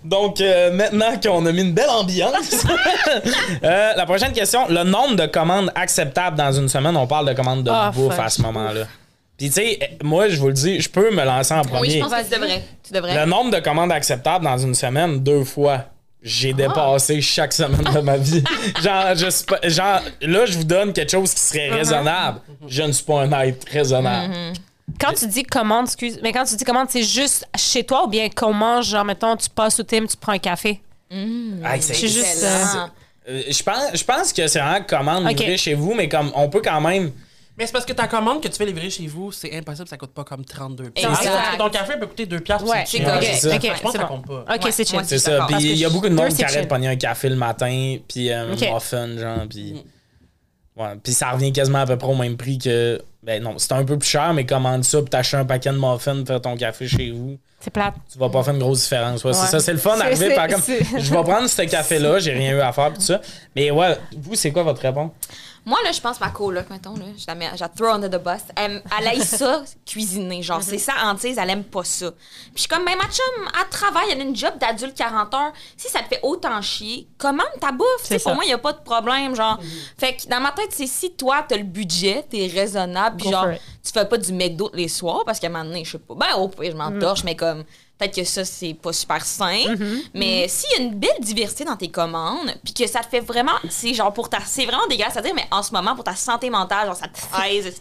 Speaker 1: donc, euh, maintenant qu'on a mis une belle ambiance, euh, la prochaine question le nombre de commandes acceptables dans une semaine, on parle de commandes de
Speaker 4: Ah,
Speaker 1: bouffe
Speaker 4: fuck.
Speaker 1: à ce moment-là. Puis, tu sais, moi, je vous le dis, je peux me lancer en premier.
Speaker 2: Oui, je pense que tu devrais. Tu devrais.
Speaker 1: Le nombre de commandes acceptables dans une semaine, deux fois. J'ai
Speaker 2: Ah.
Speaker 1: dépassé chaque semaine de ma vie. genre, je suis pas- genre, là, je vous donne quelque chose qui
Speaker 2: Uh-huh.
Speaker 1: serait raisonnable. Je ne suis pas un être raisonnable.
Speaker 2: Mm-hmm.
Speaker 4: Quand tu dis commande, excuse, mais quand tu dis commande, c'est juste chez toi ou bien qu'on mange, genre, mettons, tu passes au team, tu prends un café?
Speaker 1: Hey, c'est-
Speaker 4: C'est juste,
Speaker 2: Excellent.
Speaker 1: Euh, Je pense, je pense que c'est vraiment commande livrée chez vous, mais comme on peut quand même.
Speaker 3: Mais c'est parce que ta commande que tu fais livrer chez vous, c'est impossible, ça coûte pas comme 32
Speaker 2: Exact.
Speaker 3: piastres. Que ton café peut coûter 2 piastres.
Speaker 4: Ouais,
Speaker 3: c'est
Speaker 2: correct.
Speaker 3: Je pense que
Speaker 4: c'est
Speaker 3: ça compte pas.
Speaker 4: Ok,
Speaker 2: Ouais,
Speaker 4: c'est chill.
Speaker 1: C'est ça. Puis il y a beaucoup de monde qui arrête de pogner un café le matin, puis un
Speaker 4: Ok.
Speaker 1: muffin, genre, puis. Ouais, puis ça revient quasiment à peu près au même prix que. Ben non, c'est un peu plus cher, mais commande ça, puis t'achètes un paquet de muffins, faire ton café chez vous.
Speaker 4: C'est plate.
Speaker 1: tu vas pas faire une grosse différence. Ouais,
Speaker 4: Ouais.
Speaker 1: C'est ça, c'est le fun d'arriver par comme je vais prendre ce café-là, j'ai rien eu à faire pis tout ça. Mais ouais, vous, c'est quoi votre réponse?
Speaker 2: Moi, là, je pense ma coloc, mettons, là, je la mets, je la throw under the bus. Elle, elle aime ça, cuisiner. Genre, c'est ça, hantise, elle aime pas ça. Puis je suis comme, ben, ma chum, elle travaille, elle a une job d'adulte 40 heures. Si ça te fait autant chier, commande ta bouffe. Pour moi, il y a pas de problème. Genre, fait que dans ma tête, c'est si toi, t'as le budget, t'es raisonnable, puis genre, tu fais pas du McDo les soirs, parce qu'à un moment donné, je sais pas, ben, au pire, je m'entorche, mais comme, peut-être que ça, c'est pas super sain.
Speaker 4: Mm-hmm.
Speaker 2: Mais s'il y a une belle diversité dans tes commandes, puis que ça te fait vraiment, c'est genre pour ta, c'est vraiment dégueulasse à dire, mais en ce moment, pour ta santé mentale, genre, ça te fraise,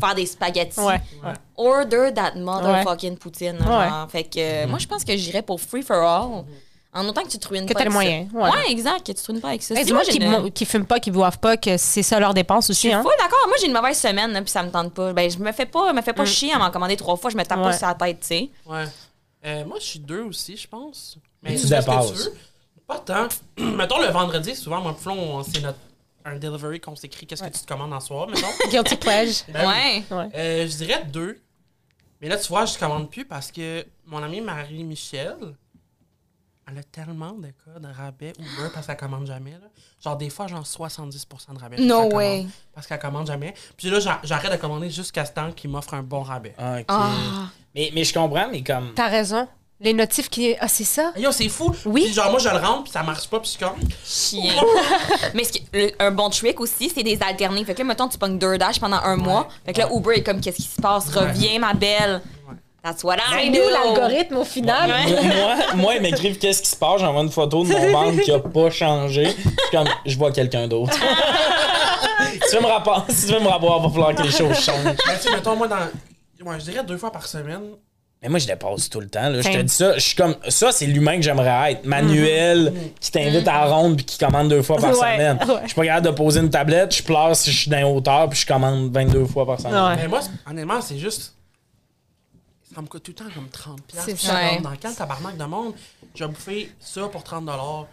Speaker 2: faire des spaghettis?
Speaker 4: Ouais. ouais.
Speaker 2: Order that motherfucking poutine. Genre. Fait que euh, moi, je pense que j'irais pour free for all. En autant que tu te ruines
Speaker 4: Que
Speaker 2: pas.
Speaker 4: t'as le
Speaker 2: avec ça.
Speaker 4: moyen, ouais.
Speaker 2: Ouais. exact, que tu te ruines pas avec ça. Moi,
Speaker 4: qui,
Speaker 2: une-
Speaker 4: qui fume pas, qui boivent pas, que c'est ça leur dépense
Speaker 2: je
Speaker 4: aussi,
Speaker 2: suis
Speaker 4: hein?
Speaker 2: d'accord. Moi, j'ai une mauvaise semaine, puis ça me tente pas. Ben, je me fais pas, me fais pas chier à m'en commander trois fois. Je me tape
Speaker 4: Ouais.
Speaker 2: pas sur la tête, tu sais.
Speaker 3: Ouais. Euh, moi, je suis deux aussi, je pense. Mais
Speaker 1: Tu dépasses.
Speaker 3: Pas tant. Mettons le vendredi, souvent, moi, Flon, on- c'est notre un delivery qu'on s'écrit qu'est-ce que tu te commandes en soir, mettons.
Speaker 4: Guilty pleasure.
Speaker 3: Ben
Speaker 2: ouais.
Speaker 4: Ouais.
Speaker 3: Euh, je dirais deux. Mais là, tu vois, je commande plus parce que mon amie Marie-Michel, elle a tellement de cas de rabais Uber parce qu'elle commande jamais. Là. Genre, des fois, genre 70% de rabais.
Speaker 2: No
Speaker 3: parce qu'elle
Speaker 2: way.
Speaker 3: commande- Parce qu'elle commande jamais. Puis là, j'a- j'arrête de commander jusqu'à ce temps qu'il m'offre un bon rabais.
Speaker 1: Ah, ok.
Speaker 2: Ah.
Speaker 1: Mais, mais je comprends, mais comme.
Speaker 4: T'as raison. Les notifs qui. Ah, c'est ça?
Speaker 3: Yo, c'est fou.
Speaker 4: Oui.
Speaker 3: Puis genre, moi, je le rentre, puis ça marche pas, puis je suis comme.
Speaker 2: Chien. Mais ce qui- le- un bon trick aussi, c'est des alternés. Fait que là, mettons, tu pognes DoorDash pendant un mois. Fait que là, Uber est comme, qu'est-ce qui se passe? Reviens, ma belle. That's what I
Speaker 4: C'est
Speaker 2: do.
Speaker 4: nous l'algorithme au final.
Speaker 2: Ouais.
Speaker 1: moi, moi, ils m'écrivent qu'est-ce qui se passe, j'envoie une photo de mon ventre qui a pas changé. Je suis comme, je vois quelqu'un d'autre. si tu veux me rapporter, si tu veux me rapporter, il va falloir que les choses changent.
Speaker 3: Ben, tu sais, mettons, moi, dans. Ouais, je dirais deux fois par semaine.
Speaker 1: Mais moi, je dépasse tout le temps. Là. Je te dis ça. Je suis comme. Ça, c'est l'humain que j'aimerais être. Manuel, qui t'invite à la ronde puis qui commande deux fois par
Speaker 4: Ouais,
Speaker 1: semaine.
Speaker 4: ouais.
Speaker 1: Je suis pas capable de poser une tablette. Je pleure si je suis dans les hauteurs puis je commande 22 fois par semaine.
Speaker 4: Ouais.
Speaker 3: Mais moi, honnêtement, c'est juste. Ça me coûte tout le temps comme 30$. piastres.
Speaker 4: C'est
Speaker 3: Dans quel tabarnak de monde, je vais bouffer ça pour 30$.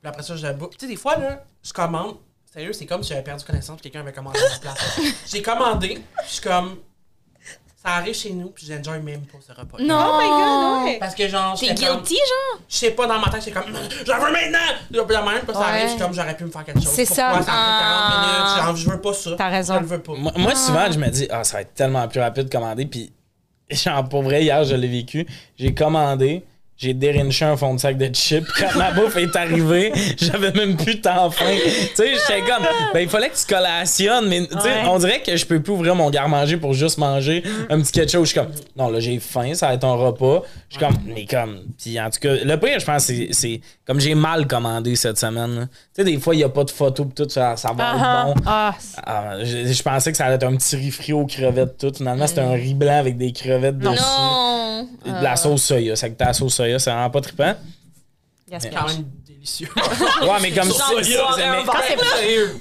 Speaker 3: Puis après ça, je la bouffe. Tu sais, des fois, là, je commande. Sérieux, c'est comme si j'avais perdu connaissance puis quelqu'un avait commandé à ma place. J'ai commandé, puis je suis comme. Ça arrive chez nous, puis j'enjoy même pas ce repas.
Speaker 2: Non.
Speaker 4: Oh my god, ouais.
Speaker 3: Parce que genre.
Speaker 2: T'es
Speaker 3: comme-
Speaker 2: guilty, genre?
Speaker 3: Je sais pas, dans ma tête, c'est comme. J'en veux maintenant! Puis la même, puis ça
Speaker 4: Ouais.
Speaker 3: arrive, je suis comme, j'aurais pu me faire quelque chose.
Speaker 4: C'est
Speaker 3: Pourquoi?
Speaker 4: Ça.
Speaker 3: ça a pris 40
Speaker 2: Ah.
Speaker 3: minutes? J'ai je veux pas ça.
Speaker 4: T'as raison.
Speaker 3: Je le veux pas.
Speaker 1: Moi, moi, souvent, je me dis, ah, ça va être tellement plus rapide de commander. Puis, genre, pour vrai, hier, je l'ai vécu. J'ai commandé. j'ai dérinché un fond de sac de chips. Quand ma bouffe est arrivée, j'avais même plus tant faim. Tu sais, j'étais comme, ben, il fallait que tu collationnes, mais tu sais,
Speaker 4: Ouais.
Speaker 1: on dirait que je peux plus ouvrir mon garde-manger pour juste manger un petit chose. Je suis comme, non, là, j'ai faim, ça va être un repas. Je suis comme, mais comme, puis en tout cas, le pire, je pense, c'est comme j'ai mal commandé cette semaine. Tu sais, des fois, il n'y a pas de photo, tout, ça, ça va
Speaker 4: Ah,
Speaker 1: être bon.
Speaker 4: ah, c'est-
Speaker 1: Ah, je, je pensais que ça allait être un petit riz frit aux crevettes, tout. Finalement, c'était un riz blanc avec des crevettes dessus.
Speaker 2: Non!
Speaker 1: Et De la sauce soya. Ça que la sauce soya, c'est vraiment pas trippant.
Speaker 4: gaspillage.
Speaker 3: quand même délicieux.
Speaker 1: Ouais, mais comme ça. c'est-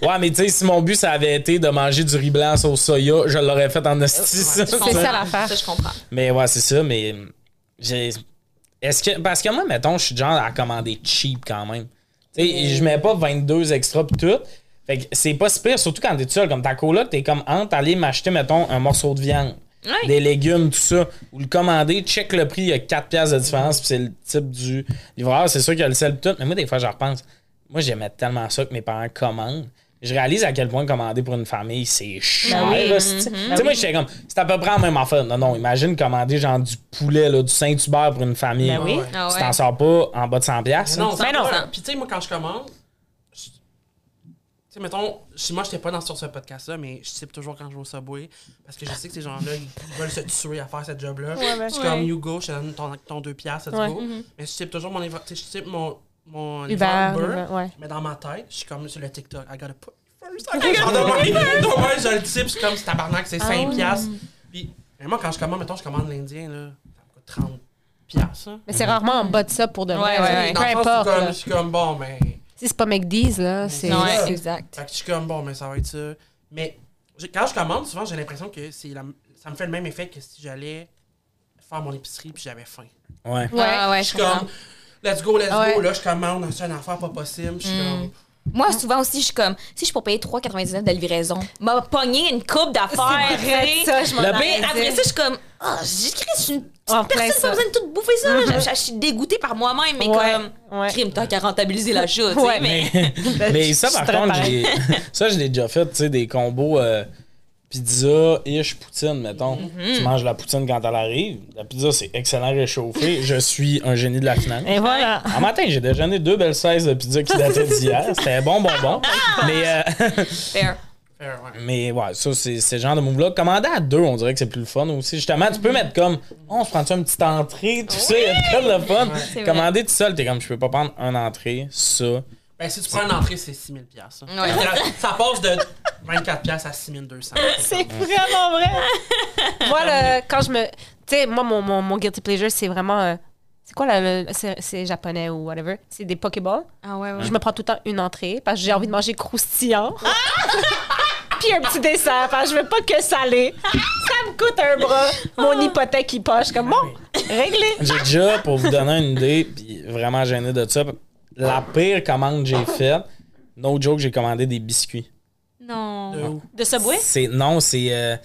Speaker 1: mais-. Ouais, mais tu sais, si mon but, ça avait été de manger du riz blanc sauce soya, je l'aurais fait en.
Speaker 2: Je comprends.
Speaker 4: ça, l'affaire.
Speaker 2: Ça, je comprends.
Speaker 1: Mais ouais, c'est ça, mais j'ai. Est-ce que. Parce que moi, mettons, je suis genre à commander cheap quand même. Tu sais, je mets pas 22 extras pis tout. Fait que c'est pas si pire, surtout quand t'es tout seul. Comme ta coloc, t'es comme entre aller m'acheter, mettons, un morceau de viande,
Speaker 2: Ouais.
Speaker 1: des légumes, tout ça, ou le commander, check le prix, il y a 4 piastres de différence, puis c'est le type du livreur. C'est sûr qu'il y a le sel pis tout. Mais moi, des fois, je repense. Moi, j'aimais tellement ça que mes parents commandent. Je réalise à quel point commander pour une famille, c'est cher.
Speaker 4: oui.
Speaker 1: hostie. Tu sais, moi, j'étais comme, c'est à peu près la même affaire. Non, non, imagine commander genre du poulet, là, du Saint-Hubert pour une famille.
Speaker 4: Ben oui.
Speaker 2: Ah
Speaker 1: Tu t'en sors pas en bas de 100$. piastres,
Speaker 3: non, ça
Speaker 4: Ben non.
Speaker 3: Puis tu sais, moi, quand je commande, je- tu sais, mettons, moi, j'étais pas dans sur ce podcast-là, mais je type toujours quand je vais au Subway, parce que je sais que ces gens-là, ils veulent se tuer à faire cette job-là.
Speaker 4: Ouais, ben,
Speaker 3: je suis
Speaker 4: ouais.
Speaker 3: comme, you go, je te donne ton, ton 2 piastres, let's
Speaker 4: Ouais.
Speaker 3: go. Mais je type toujours mon, sais, je type mon, mon
Speaker 4: Uber,
Speaker 3: Uber,
Speaker 4: Uber, ouais.
Speaker 3: mais dans ma tête, je suis comme sur le TikTok, I gotta put first, I gotta put first. Donc, ouais, je le type, c'est comme, c'est tabarnak, c'est 5
Speaker 4: Ah.
Speaker 3: piastres. Puis, mais moi, quand je commande, mettons, je commande l'Indien, là, ça me coûte 30 piastres. hein.
Speaker 4: Mais c'est rarement en bas de ça pour de vrai.
Speaker 2: Ouais, ouais,
Speaker 4: Peu importe.
Speaker 3: Je suis comme, bon, mais...
Speaker 4: Si c'est pas McDee's, là, c'est.
Speaker 2: Exact.
Speaker 3: Fait que je suis comme, bon, mais ça va être ça. Mais quand je commande, souvent, j'ai l'impression que c'est la- ça me fait le même effet que si j'allais faire mon épicerie puis j'avais faim.
Speaker 1: Ouais.
Speaker 4: Ouais.
Speaker 2: Ah ouais,
Speaker 3: je
Speaker 2: je
Speaker 3: suis comme, let's go, let's
Speaker 4: Ouais.
Speaker 3: go. Là, je commande, c'est une affaire pas possible. Je suis comme,
Speaker 2: Moi, souvent aussi, je suis comme, si je suis pour payer 3,99 de livraison, m'a pogné une coupe d'affaires.
Speaker 4: Ça, je m'en
Speaker 2: après ça, je suis comme, ah, j'écris, je suis une petite personne,
Speaker 4: ça.
Speaker 2: pas besoin de tout bouffer ça. là. Je, je suis dégoûtée par moi-même, mais
Speaker 4: Ouais,
Speaker 2: comme,
Speaker 4: ouais.
Speaker 2: crime, t'as qu'à rentabiliser la sais,
Speaker 4: Ouais.
Speaker 2: mais...
Speaker 1: Mais, mais ça, par contre, ça, je l'ai déjà fait, tu sais, des combos euh, pizza, ish, poutine, mettons.
Speaker 4: Mm-hmm.
Speaker 1: Tu manges la poutine quand elle arrive. La pizza, c'est excellent réchauffé. je suis un génie de la finance.
Speaker 4: Et voilà.
Speaker 1: En matin, j'ai déjeuné deux belles sizes de pizza qui dataient d'hier. C'était bon, bon, bon. Mais, euh,
Speaker 2: Fair.
Speaker 3: Fair, ouais.
Speaker 1: mais ouais, ça, c'est c'est le genre de move-là. Commander à deux, on dirait que c'est plus le fun aussi. Justement, tu peux mettre comme, oh, on se prend-tu une petite entrée, tout ça, il y a de le fun. Commander tout seul, t'es comme, je peux pas prendre une entrée, ça.
Speaker 3: Ben, si tu prends une entrée, c'est 6000 piastres. ça.
Speaker 2: Ouais.
Speaker 3: Ça passe de 24 piastres à 6200.
Speaker 4: C'est vraiment vrai. moi, le- quand je me. Tu sais, moi, mon, mon, mon guilty pleasure, c'est vraiment. euh, c'est quoi le. c'est, c'est japonais ou whatever. C'est des Pokéballs.
Speaker 2: Ah ouais, ouais.
Speaker 4: Je me prends tout le temps une entrée parce que j'ai envie de manger croustillant. Puis un petit dessert parce que je veux pas que salé. Ça me coûte un bras. Mon hypothèque, il poche. Comme bon, réglé.
Speaker 1: J'ai déjà, pour vous donner une idée, puis vraiment gêné de ça, la pire commande que j'ai faite, no joke, j'ai commandé des biscuits.
Speaker 2: Non.
Speaker 3: De où?
Speaker 4: De Subway?
Speaker 1: C'est, non, c'est. euh,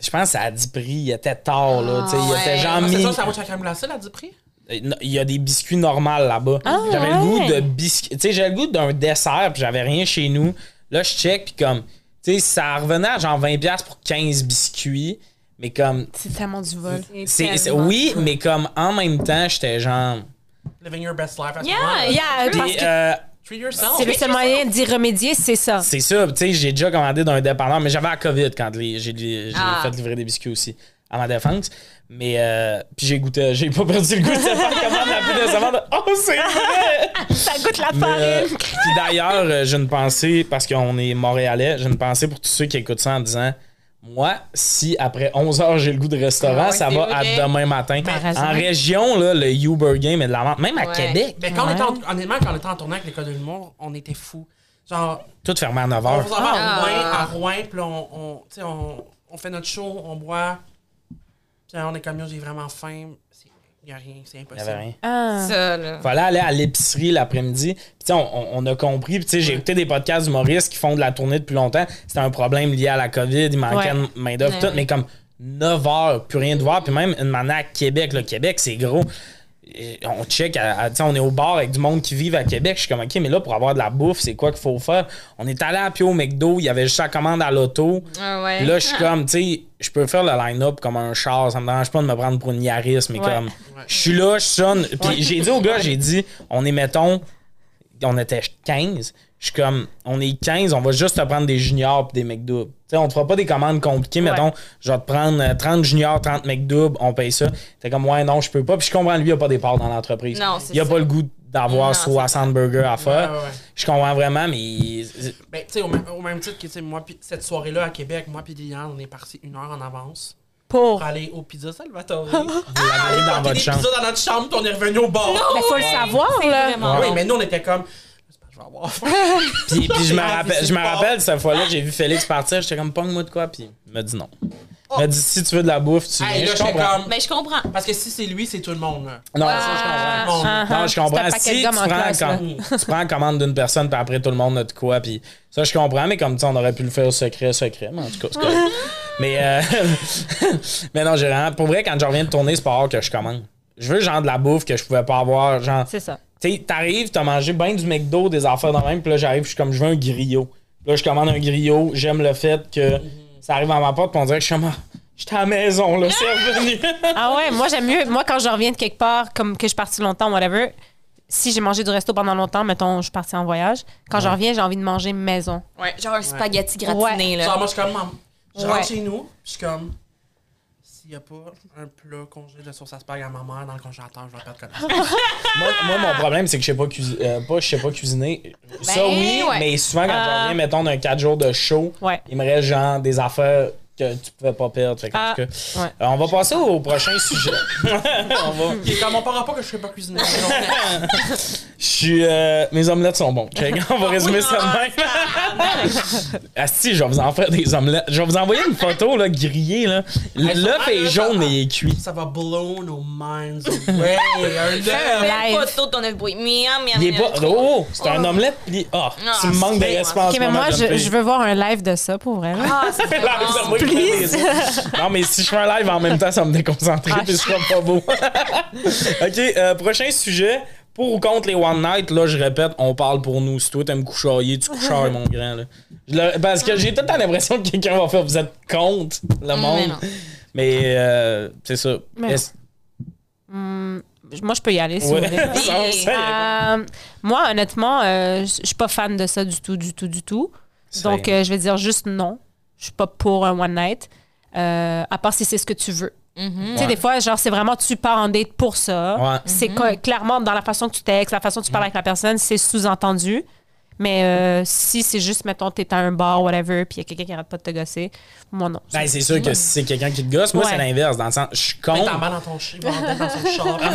Speaker 1: je pense que ça a 10 prix. Il était tard, là. tu sais, il
Speaker 2: ouais.
Speaker 1: était genre
Speaker 3: Ah, c'est ça, ça vaut la crème glacée, là, du prix?
Speaker 1: Il y a des biscuits normaux là-bas. j'avais le goût de biscuits. Tu sais, j'avais le goût d'un dessert, puis j'avais rien chez nous. Là, je check, puis comme. Tu sais, ça revenait à genre 20$ pour 15 biscuits. Mais comme.
Speaker 4: C'est tellement du vol.
Speaker 1: c'est c'est- oui, mais comme en même temps, j'étais genre.
Speaker 3: Living your best life.
Speaker 2: Yeah.
Speaker 4: Yeah, parce que
Speaker 1: euh,
Speaker 3: Treat yourself.
Speaker 4: c'est le seul moyen d'y remédier, c'est ça.
Speaker 1: C'est ça, tu sais, j'ai déjà commandé d'un dépanneur, mais j'avais la COVID quand j'ai
Speaker 2: Ah.
Speaker 1: fait livrer des biscuits aussi, à ma défense. Mais, euh, puis j'ai goûté, j'ai pas perdu le goût de faire commande la. Oh, c'est vrai!
Speaker 4: Ça goûte la
Speaker 1: Mais, euh,
Speaker 4: farine.
Speaker 1: puis d'ailleurs, j'ai une pensée, parce qu'on est montréalais, j'ai une pensée pour tous ceux qui écoutent ça en disant moi, si après 11 heures j'ai le goût de restaurant,
Speaker 2: Ah ouais,
Speaker 1: ça va à demain matin.
Speaker 4: raison.
Speaker 1: En région, là, le Uber Game est de la vente. Même à
Speaker 2: Ouais.
Speaker 1: Québec,
Speaker 3: Mais quand on était en, honnêtement, quand on était en tournée avec l'école de l'humour, on était fous. Genre,
Speaker 1: tout fermé à 9
Speaker 3: on envoie
Speaker 2: Ah.
Speaker 3: à Rouen, à Rouen, puis on, on, tu sais, on, on fait notre show, on boit. Puis on est comme, j'ai vraiment faim. Il n'y a rien, c'est
Speaker 1: Il
Speaker 3: impossible.
Speaker 1: avait rien.
Speaker 4: Ah.
Speaker 2: Ça, là.
Speaker 1: fallait aller à l'épicerie l'après-midi. Puis, tu sais, on, on- on a compris. Puis, tu sais, j'ai écouté des podcasts d'humoristes qui font de la tournée depuis longtemps. C'était un problème lié à la COVID. Il manquait
Speaker 4: Ouais.
Speaker 1: de main-d'œuvre,
Speaker 2: Ouais,
Speaker 1: tout. Mais comme 9 heures, plus rien de voir. Puis, même une manière à Québec. Le Québec, c'est gros. On check, à- on est au bar avec du monde qui vit à Québec. Je suis comme, OK, mais là, pour avoir de la bouffe, c'est quoi qu'il faut faire? On est allé à pied au McDo, il y avait juste la commande à l'auto.
Speaker 2: Ah ouais.
Speaker 1: Là, je suis comme, tu sais, je peux faire le line-up comme un char. Ça me dérange pas de me prendre pour une Yaris, mais
Speaker 4: Ouais.
Speaker 1: comme, je suis là, je sonne. Puis j'ai dit au gars, j'ai dit, on est, mettons, on était 15. Je suis comme, on est 15, on va juste te prendre des juniors pis des McDoubles. Tu sais, on te fera pas des commandes compliquées. Mettons, je vais te prendre euh, 30 juniors, 30 McDoubles, on paye ça. T'es comme, ouais, non, je peux pas. Puis je comprends, lui, il a pas des parts dans l'entreprise.
Speaker 2: Non, c'est
Speaker 1: Il a
Speaker 2: ça.
Speaker 1: pas le goût d'avoir
Speaker 2: Non,
Speaker 1: 60 burgers à faire.
Speaker 3: Ouais, ouais, ouais.
Speaker 1: Je comprends vraiment, mais.
Speaker 3: Ben, tu sais, au, même- au même titre que, tu sais, moi, pis cette soirée-là à Québec, moi puis Liliane, on est parti une heure en avance
Speaker 4: Pour.
Speaker 3: aller au Pizza Salvatore.
Speaker 1: Vous l'avez dans
Speaker 3: Puis
Speaker 1: votre chambre.
Speaker 3: dans notre chambre, puis on est revenu au bar.
Speaker 4: Mais faut le savoir, là.
Speaker 2: Vraiment.
Speaker 3: Oui, mais nous, on était comme. J'espère que je vais avoir faim.
Speaker 1: Puis, puis je me
Speaker 3: Ah,
Speaker 1: rappelle,
Speaker 3: puis
Speaker 1: je me rappelle cette fois-là, j'ai vu Félix partir, j'étais comme pogne-moi de quoi, puis il m'a dit non. Il m'a dit si tu veux de la bouffe, tu
Speaker 3: Hey,
Speaker 1: viens.
Speaker 3: là,
Speaker 1: je comprends.
Speaker 3: comme.
Speaker 2: Mais je comprends.
Speaker 3: Parce que si c'est lui, c'est tout le monde. Là.
Speaker 1: Non,
Speaker 2: Ah.
Speaker 1: ça je comprends.
Speaker 4: Ah,
Speaker 1: Non, je
Speaker 4: C'est un
Speaker 1: comprends.
Speaker 4: paquet
Speaker 1: Si
Speaker 4: de
Speaker 1: tu
Speaker 4: en
Speaker 1: prends,
Speaker 4: classe, là.
Speaker 1: com- tu prends commande d'une personne, puis après tout le monde a de quoi, puis ça je comprends, mais comme ça, on aurait pu le faire secret, secret, mais en tout cas, c'est correct. mais, euh, mais non, j'ai vraiment. Pour vrai, quand je reviens de tourner, c'est pas rare que je commande. Je veux genre de la bouffe que je pouvais pas avoir. Genre,
Speaker 4: C'est ça.
Speaker 1: tu sais, t'arrives, t'as mangé bien du McDo, des affaires de même, puis là, j'arrive, je suis comme, je veux un griot. Là, je commande un griot, j'aime le fait que ça arrive à ma porte, puis on dirait que je suis ah, j'étais à la maison, là, c'est revenu.
Speaker 4: Ah ouais, moi j'aime mieux. Moi, quand je reviens de quelque part, comme que je suis partie longtemps, whatever, si j'ai mangé du resto pendant longtemps, mettons, je suis partie en voyage, quand je reviens, j'ai envie de manger maison.
Speaker 2: Ouais, genre un spaghetti gratiné, là.
Speaker 3: Genre, moi, je suis comme. Je rentre
Speaker 4: Ouais.
Speaker 3: chez nous, je suis comme. N'y a pas un plat congelé de sauce à spag à ma mère dans le congélateur, je vais perdre connaissance.
Speaker 1: moi, moi, mon problème, c'est que je sais pas, euh, pas, je sais pas cuisiner. ça,
Speaker 2: Ben,
Speaker 1: oui,
Speaker 2: ouais.
Speaker 1: mais souvent, quand je
Speaker 4: Ah.
Speaker 1: reviens, mettons, d'un 4 jours de show,
Speaker 4: Ouais.
Speaker 1: il me reste genre des affaires que tu pouvais pas perdre. Fait que, en
Speaker 4: Ah.
Speaker 1: tout cas,
Speaker 4: Ouais.
Speaker 1: euh, on va passer au prochain sujet. on va.
Speaker 3: Comme on parlera pas que je sais pas cuisiner.
Speaker 1: Je suis. euh, mes omelettes sont bons. Check. On va résumer ça de même. Asti, je vais vous en faire des omelettes. Je vais vous envoyer une photo là, grillée. Là. L'œuf est jaune et il est cuit.
Speaker 3: Ça va blow nos minds away. Un œuf.
Speaker 2: Photo de ton œuf brûlé. Miam, miam,
Speaker 1: Il est pas. Oh, c'est un omelette. Puis, oh, tu me manques de en
Speaker 4: Ok, mais moi, je, je veux voir un live de ça pour vrai. là.
Speaker 2: Ah, c'est
Speaker 1: des- Non, mais si je fais un live en même temps, ça me déconcentrer
Speaker 4: Ah,
Speaker 1: puis ce sera pas beau. OK, euh, prochain sujet. Pour ou contre les One Night, là, je répète, on parle pour nous. Si toi, t'aimes couchailler, tu couchailles, mon grand. Là. Le- Parce que j'ai tout le temps l'impression que quelqu'un va faire vous êtes contre le monde.
Speaker 2: non.
Speaker 1: Mais euh, c'est ça.
Speaker 4: Mais
Speaker 1: Est-ce-
Speaker 4: Hum, moi, je peux y aller si
Speaker 1: Ouais,
Speaker 4: vous voulez.
Speaker 1: ça, ça,
Speaker 4: Euh, moi, honnêtement, euh, je je suis pas fan de ça du tout, du tout, du tout.
Speaker 1: C'est-
Speaker 4: Donc, euh, je vais dire juste non. Je suis pas pour un one night. Euh, à part si c'est ce que tu veux.
Speaker 2: Mhm.
Speaker 4: Tu sais, des fois, genre, c'est vraiment tu pars en date pour ça.
Speaker 1: Ouais.
Speaker 4: C'est co- clairement dans la façon que tu textes, la façon que tu parles avec la personne, c'est sous-entendu. Mais euh, si c'est juste, mettons, t'es à un bar, whatever, puis il y a quelqu'un qui arrête pas de te gosser, moi, non.
Speaker 1: Ben, c'est sûr que si c'est quelqu'un qui te gosse, moi,
Speaker 4: Ouais.
Speaker 1: c'est l'inverse. Dans le sens, je suis contre.
Speaker 3: ta balle dans ton chien, dans son char.
Speaker 4: Ouais,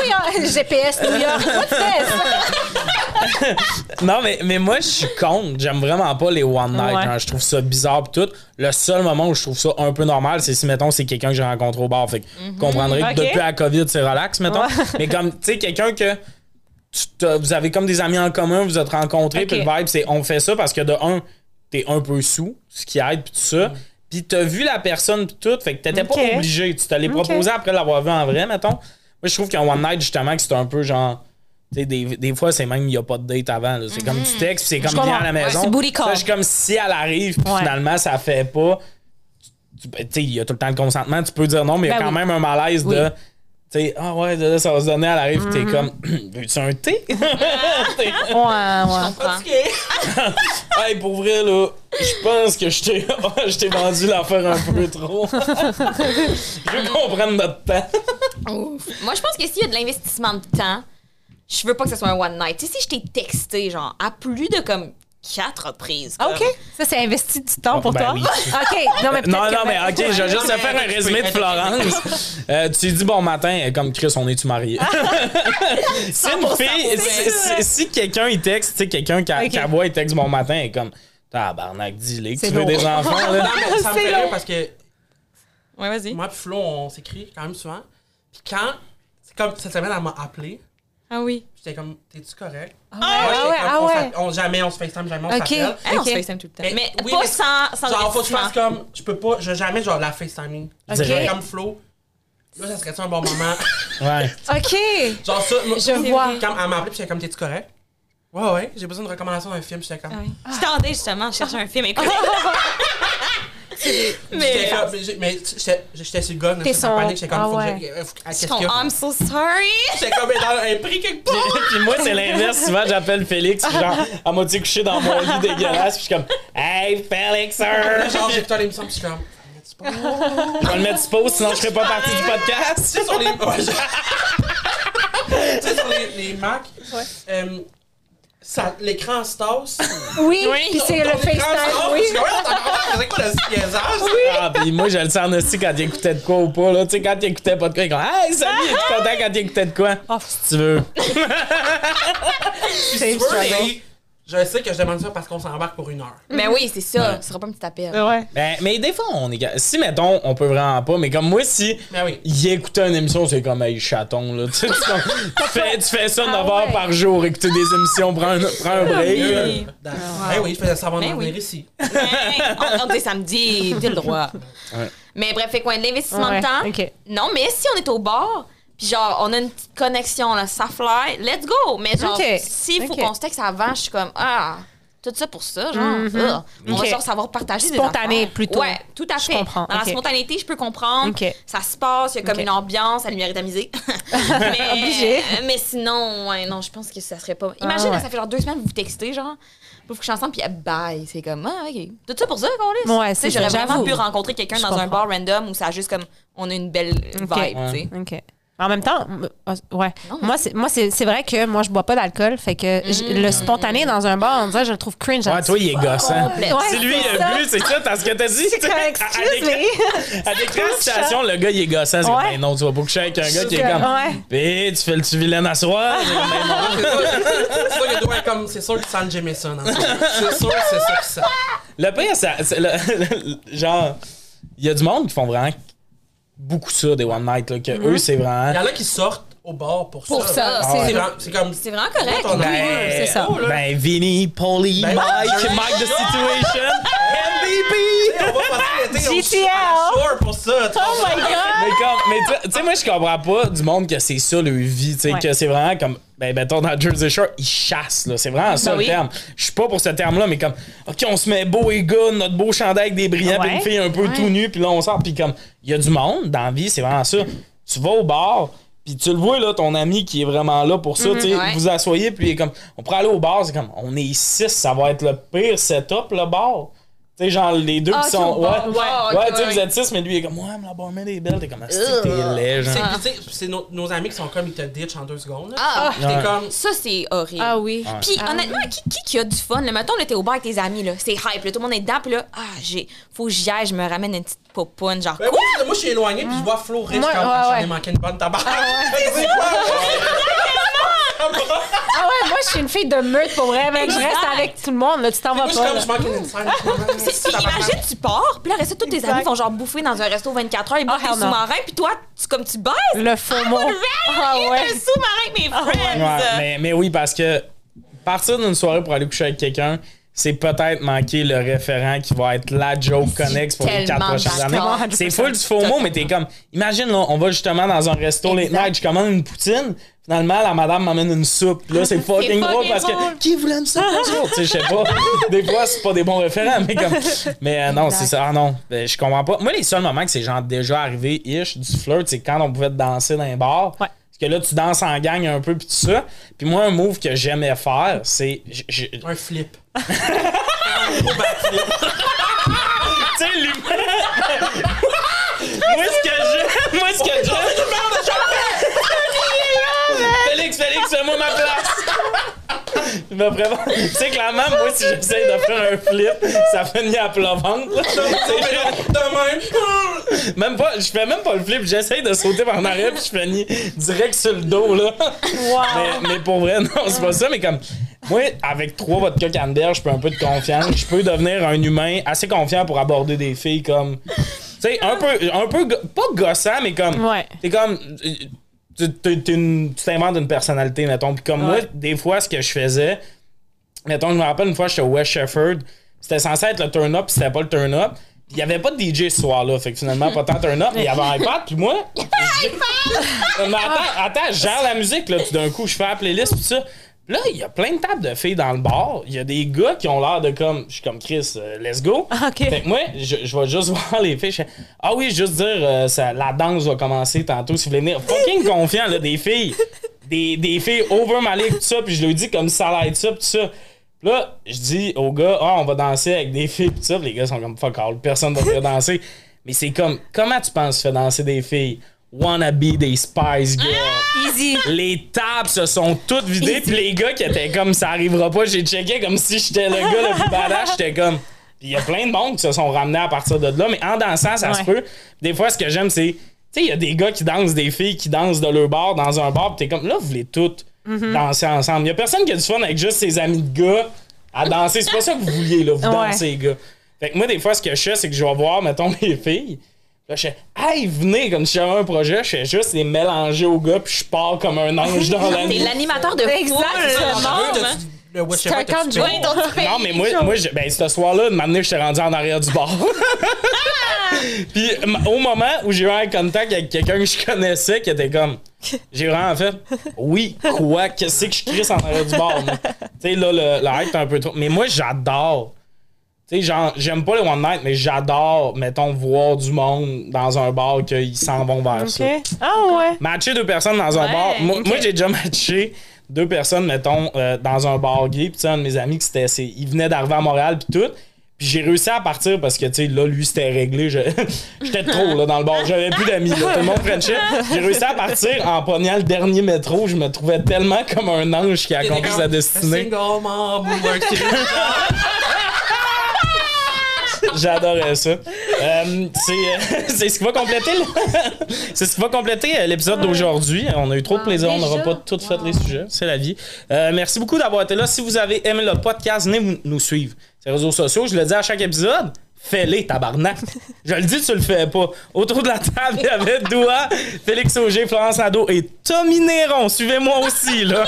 Speaker 4: oui, hein, GPS New York, tu fais?
Speaker 1: Non, mais, mais moi, je suis contre. J'aime vraiment pas les one night.
Speaker 4: Ouais.
Speaker 1: hein. Je trouve ça bizarre pis tout. Le seul moment où je trouve ça un peu normal, c'est si, mettons, c'est quelqu'un que j'ai rencontré au bar. Fait que vous comprendrez que depuis la COVID, c'est relax, mettons.
Speaker 4: Ouais.
Speaker 1: Mais comme, tu sais, quelqu'un que tu vous avez comme des amis en commun, vous êtes rencontrés,
Speaker 4: Ok.
Speaker 1: puis le vibe, c'est on fait ça parce que de un, t'es un peu sous, ce qui aide, puis tout ça. Puis t'as vu la personne, pis tout. Fait que t'étais pas obligé. Tu te l'es proposé après l'avoir vu en vrai, mettons. Moi, je trouve qu'un one night, justement, que c'est un peu genre. Tu sais, des, des fois, c'est même, il n'y a pas de date avant. là. C'est comme du texte, c'est comme viens à la
Speaker 4: Ouais,
Speaker 1: maison.
Speaker 4: c'est.
Speaker 1: Ça, je suis comme si elle arrive, puis
Speaker 4: Ouais.
Speaker 1: finalement, ça fait pas. Tu sais, il y a tout le temps le consentement. Tu peux dire non, mais il y a
Speaker 4: Ben
Speaker 1: quand
Speaker 4: oui.
Speaker 1: même un malaise
Speaker 4: Oui.
Speaker 1: de. Tu sais, ah ouais, là, ça va se donner, elle arrive, puis t'es
Speaker 4: Mm-hmm.
Speaker 1: comme, veux-tu un thé?
Speaker 4: Ouais, ouais.
Speaker 2: comprends.
Speaker 1: hey, pour vrai, là, je pense que je t'ai je t'ai vendu l'affaire un peu trop. je veux qu'on prenne notre temps.
Speaker 2: Ouf. Moi, je pense que s'il y a de l'investissement de temps, je veux pas que ce soit un one night. Tu sais, si je t'ai texté, genre, à plus de comme quatre reprises.
Speaker 4: Ah,
Speaker 2: comme-
Speaker 4: OK. Ça, c'est investi du temps pour
Speaker 1: Ben
Speaker 4: toi?
Speaker 1: oui.
Speaker 4: OK. Non, mais peut-être
Speaker 1: Non, non, mais ok, je vais juste te faire un résumé de Florence. Euh, tu dis bon matin, euh, comme Chris, on est-tu mariés? si une fille, si, si- si quelqu'un il texte, tu sais, quelqu'un qui, a-
Speaker 4: Ok.
Speaker 1: qui aboie, il texte bon matin, et comme, tabarnak, dis-le que tu veux
Speaker 4: long.
Speaker 1: des enfants, là.
Speaker 3: Non, mais ça me fait rire parce que
Speaker 2: Ouais, vas-y.
Speaker 3: moi et Flo, on s'écrit quand même souvent. Puis quand. C'est comme cette semaine, elle m'a appelé.
Speaker 2: Ah oui.
Speaker 3: J'étais comme, t'es-tu correct?
Speaker 4: Ah ouais, ah ouais,
Speaker 3: comme,
Speaker 4: ah
Speaker 3: on
Speaker 4: ouais.
Speaker 3: on- jamais on se FaceTime, jamais on s'appelle.
Speaker 2: Ah, on se
Speaker 4: Ok.
Speaker 2: FaceTime tout le temps.
Speaker 3: Mais
Speaker 2: Mais,
Speaker 3: oui,
Speaker 2: pas
Speaker 3: mais-
Speaker 2: sans, sans
Speaker 3: Genre, faut que je fasse comme. Je peux pas. Je jamais, genre, la FaceTiming.
Speaker 1: Direct.
Speaker 3: Comme Flo. Là, ça serait-tu un bon moment?
Speaker 1: Ouais.
Speaker 4: OK.
Speaker 3: Genre ça, moi,
Speaker 4: Je vois.
Speaker 3: Quand elle m'a appelé, puis j'étais comme, t'es-tu correct? Ouais, ouais, j'ai besoin de recommandations d'un film, j'étais comme.
Speaker 2: Je t'entendais justement chercher un film. écoute. Mais.
Speaker 3: mais j'étais sur le gun, j'étais en panique, j'étais comme,
Speaker 4: Ah
Speaker 3: faut que
Speaker 4: ouais.
Speaker 3: euh?
Speaker 2: I'm so sorry.
Speaker 3: J'étais comme dans un prix quelque part.
Speaker 1: puis moi, c'est l'inverse. Souvent, j'appelle Félix, puis genre, à moitié couché dans mon lit dégueulasse, puis je suis comme, Hey, Félix, sir!
Speaker 3: Genre, j'écoutais l'émission, puis je suis comme. Pas
Speaker 1: Je vais le mettre sur pause, sinon je serai pas partie du podcast.
Speaker 3: Tu sais, sur les. ouais, je- tu sais, sur les, les Mac, euh, ça- l'écran se tasse.
Speaker 4: Oui,
Speaker 2: Oui.
Speaker 4: puis c'est le FaceTime, oui.
Speaker 3: C'est quoi le niaisage?
Speaker 1: Ah, pis moi, je le sens aussi quand il écoutait de quoi ou pas, là. Tu sais, quand il écoutait pas de quoi, il comme, Hey, salut, es-tu content quand il écoutait de quoi?
Speaker 4: Oh,
Speaker 1: Si tu veux.
Speaker 3: Si tu veux, mais je sais que je demande ça parce qu'on s'embarque pour une heure.
Speaker 2: Mais oui, c'est ça. Ce sera pas un petit appel.
Speaker 4: Ouais.
Speaker 1: Ben, mais des fois, on est. Si, mettons, on peut vraiment pas, mais comme moi, si
Speaker 3: Mais oui.
Speaker 1: il écoutait une émission, c'est comme, hey, chaton, là. Tu, sais, tu, comme- tu fais, tu fais ça 9
Speaker 4: Ah
Speaker 1: heures
Speaker 4: ouais.
Speaker 1: par jour, écouter des émissions, prends un, prends un break. là.
Speaker 2: Oui.
Speaker 3: Ben oui, je faisais ça avant de
Speaker 2: Ben oui.
Speaker 3: venir ici.
Speaker 2: on, on dit samedi, t'as le droit.
Speaker 1: Ouais.
Speaker 2: Mais bref, fait quoi, de l'investissement
Speaker 4: Ouais,
Speaker 2: de temps?
Speaker 4: ok.
Speaker 2: Non, mais si on est au bar, puis genre, on a une petite connexion, là, ça fly, let's go! Mais genre,
Speaker 4: Ok.
Speaker 2: s'il faut qu'on se texte avant, je suis comme, ah, tout ça pour ça, genre,
Speaker 4: Mhm.
Speaker 2: ugh. on va genre savoir partager
Speaker 4: Spontané, plutôt.
Speaker 2: Ouais, tout à
Speaker 4: Je
Speaker 2: fait.
Speaker 4: comprends,
Speaker 2: Dans la spontanéité, je peux comprendre. Ça se passe, il y a comme une ambiance, la lumière est tamisée. mais,
Speaker 4: Obligé.
Speaker 2: mais sinon, ouais, non, je pense que ça serait pas. Imagine,
Speaker 4: Ah ouais.
Speaker 2: là, ça fait genre deux semaines que vous vous textez, genre. Vous couchez ensemble, puis bye. C'est comme, ah, OK. Tout ça pour ça, qu'on
Speaker 4: Ouais, c'est
Speaker 2: J'aurais vraiment pu rencontrer quelqu'un
Speaker 4: Je
Speaker 2: dans un bar random où ça a juste comme, on a une belle vibe, tu sais.
Speaker 4: OK. En même temps, ah, ouais.
Speaker 2: Non,
Speaker 4: Moi, c'est, moi c'est, c'est vrai que moi, je bois pas d'alcool. Fait que j- le spontané dans un bar, on dirait, je le trouve cringe.
Speaker 1: Ouais, toi, il est gossant.
Speaker 4: Ouais,
Speaker 1: c'est lui, il a bu, c'est ça, t'as ce que t'as dit.
Speaker 4: C'est comme, excuse me.
Speaker 1: À décrire la situation, le gars, il est gossant. C'est comme,
Speaker 4: Ouais.
Speaker 1: ben non, tu vas pas coucher avec un gars qui est
Speaker 4: Ouais.
Speaker 1: comme, Pis, tu fais le tu vilain à soir.
Speaker 3: C'est sûr- qu'il sent Jameson. C'est sûr que c'est ça.
Speaker 1: Le pire, ça- c'est le- genre, il y a du monde qui font vraiment beaucoup ça, des one night, là, que eux, c'est
Speaker 3: Il y
Speaker 1: vraiment.
Speaker 3: en a qui sortent au bar pour,
Speaker 2: Pour ça,
Speaker 3: ça.
Speaker 2: c'est-
Speaker 3: C'est vraiment- c'est comme.
Speaker 2: C'est vraiment correct.
Speaker 1: Ben,
Speaker 4: c'est ça.
Speaker 3: oh.
Speaker 1: Ben, Vinny, Polly,
Speaker 3: Ben,
Speaker 1: Mike, Mike the. Situation, MVP!
Speaker 3: On va passer l'été au
Speaker 4: GTL.
Speaker 3: shore pour ça.
Speaker 4: Oh my God!
Speaker 1: Mais comme, mais tu- sais, moi, je comprends pas du monde que c'est ça leur vie, tu sais,
Speaker 4: Ouais.
Speaker 1: que c'est vraiment comme, ben, mettons, dans Jersey Shore, ils chassent, là. C'est vraiment ça
Speaker 2: Ben
Speaker 1: le
Speaker 2: oui.
Speaker 1: terme. Je suis pas pour ce terme-là, mais comme, OK, on se met beau et good, notre beau chandail avec des brillants, puis une fille un peu tout nue, puis là, on sort, puis comme, il y a du monde dans la vie, c'est vraiment ça. Tu vas au bar, puis tu le vois, là, ton ami qui est vraiment là pour ça, tu sais,
Speaker 2: ouais.
Speaker 1: vous asseyez, puis il est comme, on pourrait aller au bar, c'est comme, on est six, ça va être le pire setup, le bar. Tu sais, genre, les deux
Speaker 2: Ah,
Speaker 1: qui sont. ouais,
Speaker 2: Ouais,
Speaker 1: tu sais, vous êtes six, mais lui, il est comme, ouais, mais la barmaid est belle. T'es comme, ah, c'est t'es laid, genre.
Speaker 3: C'est- tu sais, C'est nos, nos amis qui sont comme ils te ditch en deux secondes. là.
Speaker 2: Ah,
Speaker 1: Ouais.
Speaker 3: comme.
Speaker 2: ça, c'est horrible.
Speaker 4: Ah oui.
Speaker 2: Puis honnêtement, qui, qui qui a du fun? Là, mettons, là, t'es au bar avec tes amis, là. C'est hype, là, tout le monde est dedans, puis là, ah, j'ai, faut que j'y aille, je me ramène une petite popoune, genre
Speaker 3: Ben
Speaker 2: quoi?
Speaker 3: moi, moi, je suis éloigné, puis je vois Flo riche
Speaker 4: ouais,
Speaker 3: j'en ai manqué une bonne tabac.
Speaker 4: Ah ouais, moi, je suis une fille de meute pour vrai. mec. Je reste avec tout le monde. Là, tu t'en vas
Speaker 3: Moi, je suis
Speaker 4: pas.
Speaker 3: comme,
Speaker 4: là.
Speaker 3: je
Speaker 2: imagine, tu pars, puis là, reste tous tes amis font genre bouffer dans un resto 24 heures, ils boivent
Speaker 4: hell
Speaker 2: des
Speaker 4: no.
Speaker 2: sous-marins, puis toi, tu, comme tu baisses.
Speaker 4: Le faux mot. Ah
Speaker 2: Ah
Speaker 4: ouais.
Speaker 2: Un sous-marin avec mes friends.
Speaker 1: Ouais, mais, mais oui, parce que partir d'une soirée pour aller coucher avec quelqu'un, c'est peut-être manquer le référent qui va être la joke connexe pour les quatre prochaines années. C'est full du faux mot, mais t'es comme, imagine, là, on va justement dans un resto late night, je commande une poutine, finalement, la madame m'amène une soupe. Puis Là, c'est fucking drôle parce que qui voulait une soupe? Je sais pas. Des fois, c'est pas des bons référents, mais comme. Mais euh, non, c'est ça. Ah non, ben, je comprends pas. Moi, les seuls moments que c'est genre déjà arrivé, ish, du flirt, c'est quand on pouvait danser dans un bar.
Speaker 4: Ouais.
Speaker 1: Parce que là, tu danses en gang un peu, puis tout ça. Puis moi, un move que j'aimais faire, c'est.
Speaker 3: Un flip.
Speaker 1: Tu sais, l'humain. moi, ce que j'aime. Moi, ce que j'aime. Félix, Félix, fais-moi ma place. Je me prépare. Tu sais, clairement, moi, si j'essaie de faire un flip, ça finit à plat ventre. là. C'est-
Speaker 3: De même.
Speaker 1: Même pas, je fais même pas le flip, j'essaie de sauter par en arrière puis je finis direct sur le dos là. Mais, mais pour vrai, non, c'est pas ça, mais comme moi, avec trois vodka canneberge, je peux un peu de confiance, je peux devenir un humain assez confiant pour aborder des filles comme tu sais un peu un peu go- pas gossant mais comme
Speaker 4: Ouais.
Speaker 1: t'es comme tu t'inventes une personnalité mettons puis comme moi des fois ce que je faisais mettons je me rappelle une fois j'étais au West Shefford c'était censé être le turn up puis c'était pas le turn up Il y avait pas de DJ ce soir-là, fait que finalement, pas tant turn up, mais il y avait un iPad, puis moi. mais attends, attends, je gère la musique, là, tout d'un coup, je fais la playlist, pis ça. Là, il y a plein de tables de filles dans le bar. Il y a des gars qui ont l'air de comme. Je suis comme Chris, euh, let's go.
Speaker 4: Ah, OK.
Speaker 1: Fait que moi, je, je vais juste voir les filles. je fais, ah oui, juste dire, euh, ça, la danse va commencer tantôt si vous voulez venir. Fucking confiant, là, des filles. Des, des filles over my leg, tout ça. Puis je leur dis comme ça être ça, tout ça. Là, je dis aux gars, ah, on va danser avec des filles, pis ça. Puis les gars sont comme fuck all, personne va venir danser. Mais c'est comme, comment tu penses faire danser des filles? Wanna be des Spice Girls.
Speaker 4: Easy.
Speaker 1: Les tables se sont toutes vidées, puis les gars qui étaient comme ça arrivera pas, j'ai checké comme si j'étais le gars le plus badass, j'étais comme. Il y a plein de monde qui se sont ramenés à partir de là, mais en dansant, ça se peut. Des fois, ce que j'aime, c'est. Tu sais, il y a des gars qui dansent, des filles qui dansent de leur bar dans un bar, pis t'es comme, là, vous voulez toutes danser ensemble. Il y a personne qui a du fun avec juste ses amis de gars à danser. C'est pas ça que vous vouliez, là, vous
Speaker 4: Ouais.
Speaker 1: dansez, les gars. Fait que moi, des fois, ce que je fais, c'est que je vais voir, mettons, mes filles. Là, je fais, hey, venez, comme si j'avais un projet, je fais juste les mélanger aux gars, puis je pars comme un ange dans la
Speaker 2: T'es
Speaker 1: nuit.
Speaker 2: l'animateur de.
Speaker 4: Exactement.
Speaker 3: Le
Speaker 4: C'est un camp de
Speaker 1: Non, mais moi, moi je- ben, ce soir-là, de m'amener, j'étais rendu en arrière du bar. Puis au moment où j'ai eu un contact avec quelqu'un que je connaissais, qui était comme. J'ai vraiment fait. Oui, quoi? Qu'est-ce que je crisse en arrière du bar? Tu sais, là, le, le hype est un peu trop. Mais moi, j'adore. Tu sais, genre, j'aime pas les one night, mais j'adore, mettons, voir du monde dans un bar qu'ils s'en vont vers ça.
Speaker 4: OK. Ah ouais.
Speaker 1: Matcher deux personnes dans un
Speaker 2: Ouais,
Speaker 1: bar. Moi, j'ai déjà matché deux personnes, mettons, euh, dans un bar gay. Puis, tu sais, un de mes amis, qui c'était, c'est- il venait d'arriver à Montréal, puis tout. Puis, j'ai réussi à partir parce que, tu sais, là, lui, c'était réglé. J'étais trop, là, dans le bar. J'avais plus d'amis, là. Tout le monde Frenchait. J'ai réussi à partir en pognant le dernier métro. Je me trouvais tellement comme un ange qui a accompli sa destinée.
Speaker 3: Single mom
Speaker 1: J'adorais ça. Euh, c'est, euh, c'est ce qui va compléter c'est ce qui va compléter euh, l'épisode d'aujourd'hui. On a eu trop de plaisir, on n'aura pas tout fait les sujets, c'est la vie. Euh, merci beaucoup d'avoir été là. Si vous avez aimé le podcast, venez nous suivre. Les réseaux sociaux, je le dis à chaque épisode. Fais-les, tabarnak. Je le dis, tu le fais pas. Autour de la table, il y avait Doua, Félix Auger, Florence Nadeau et Tommy Néron. Suivez-moi aussi, là.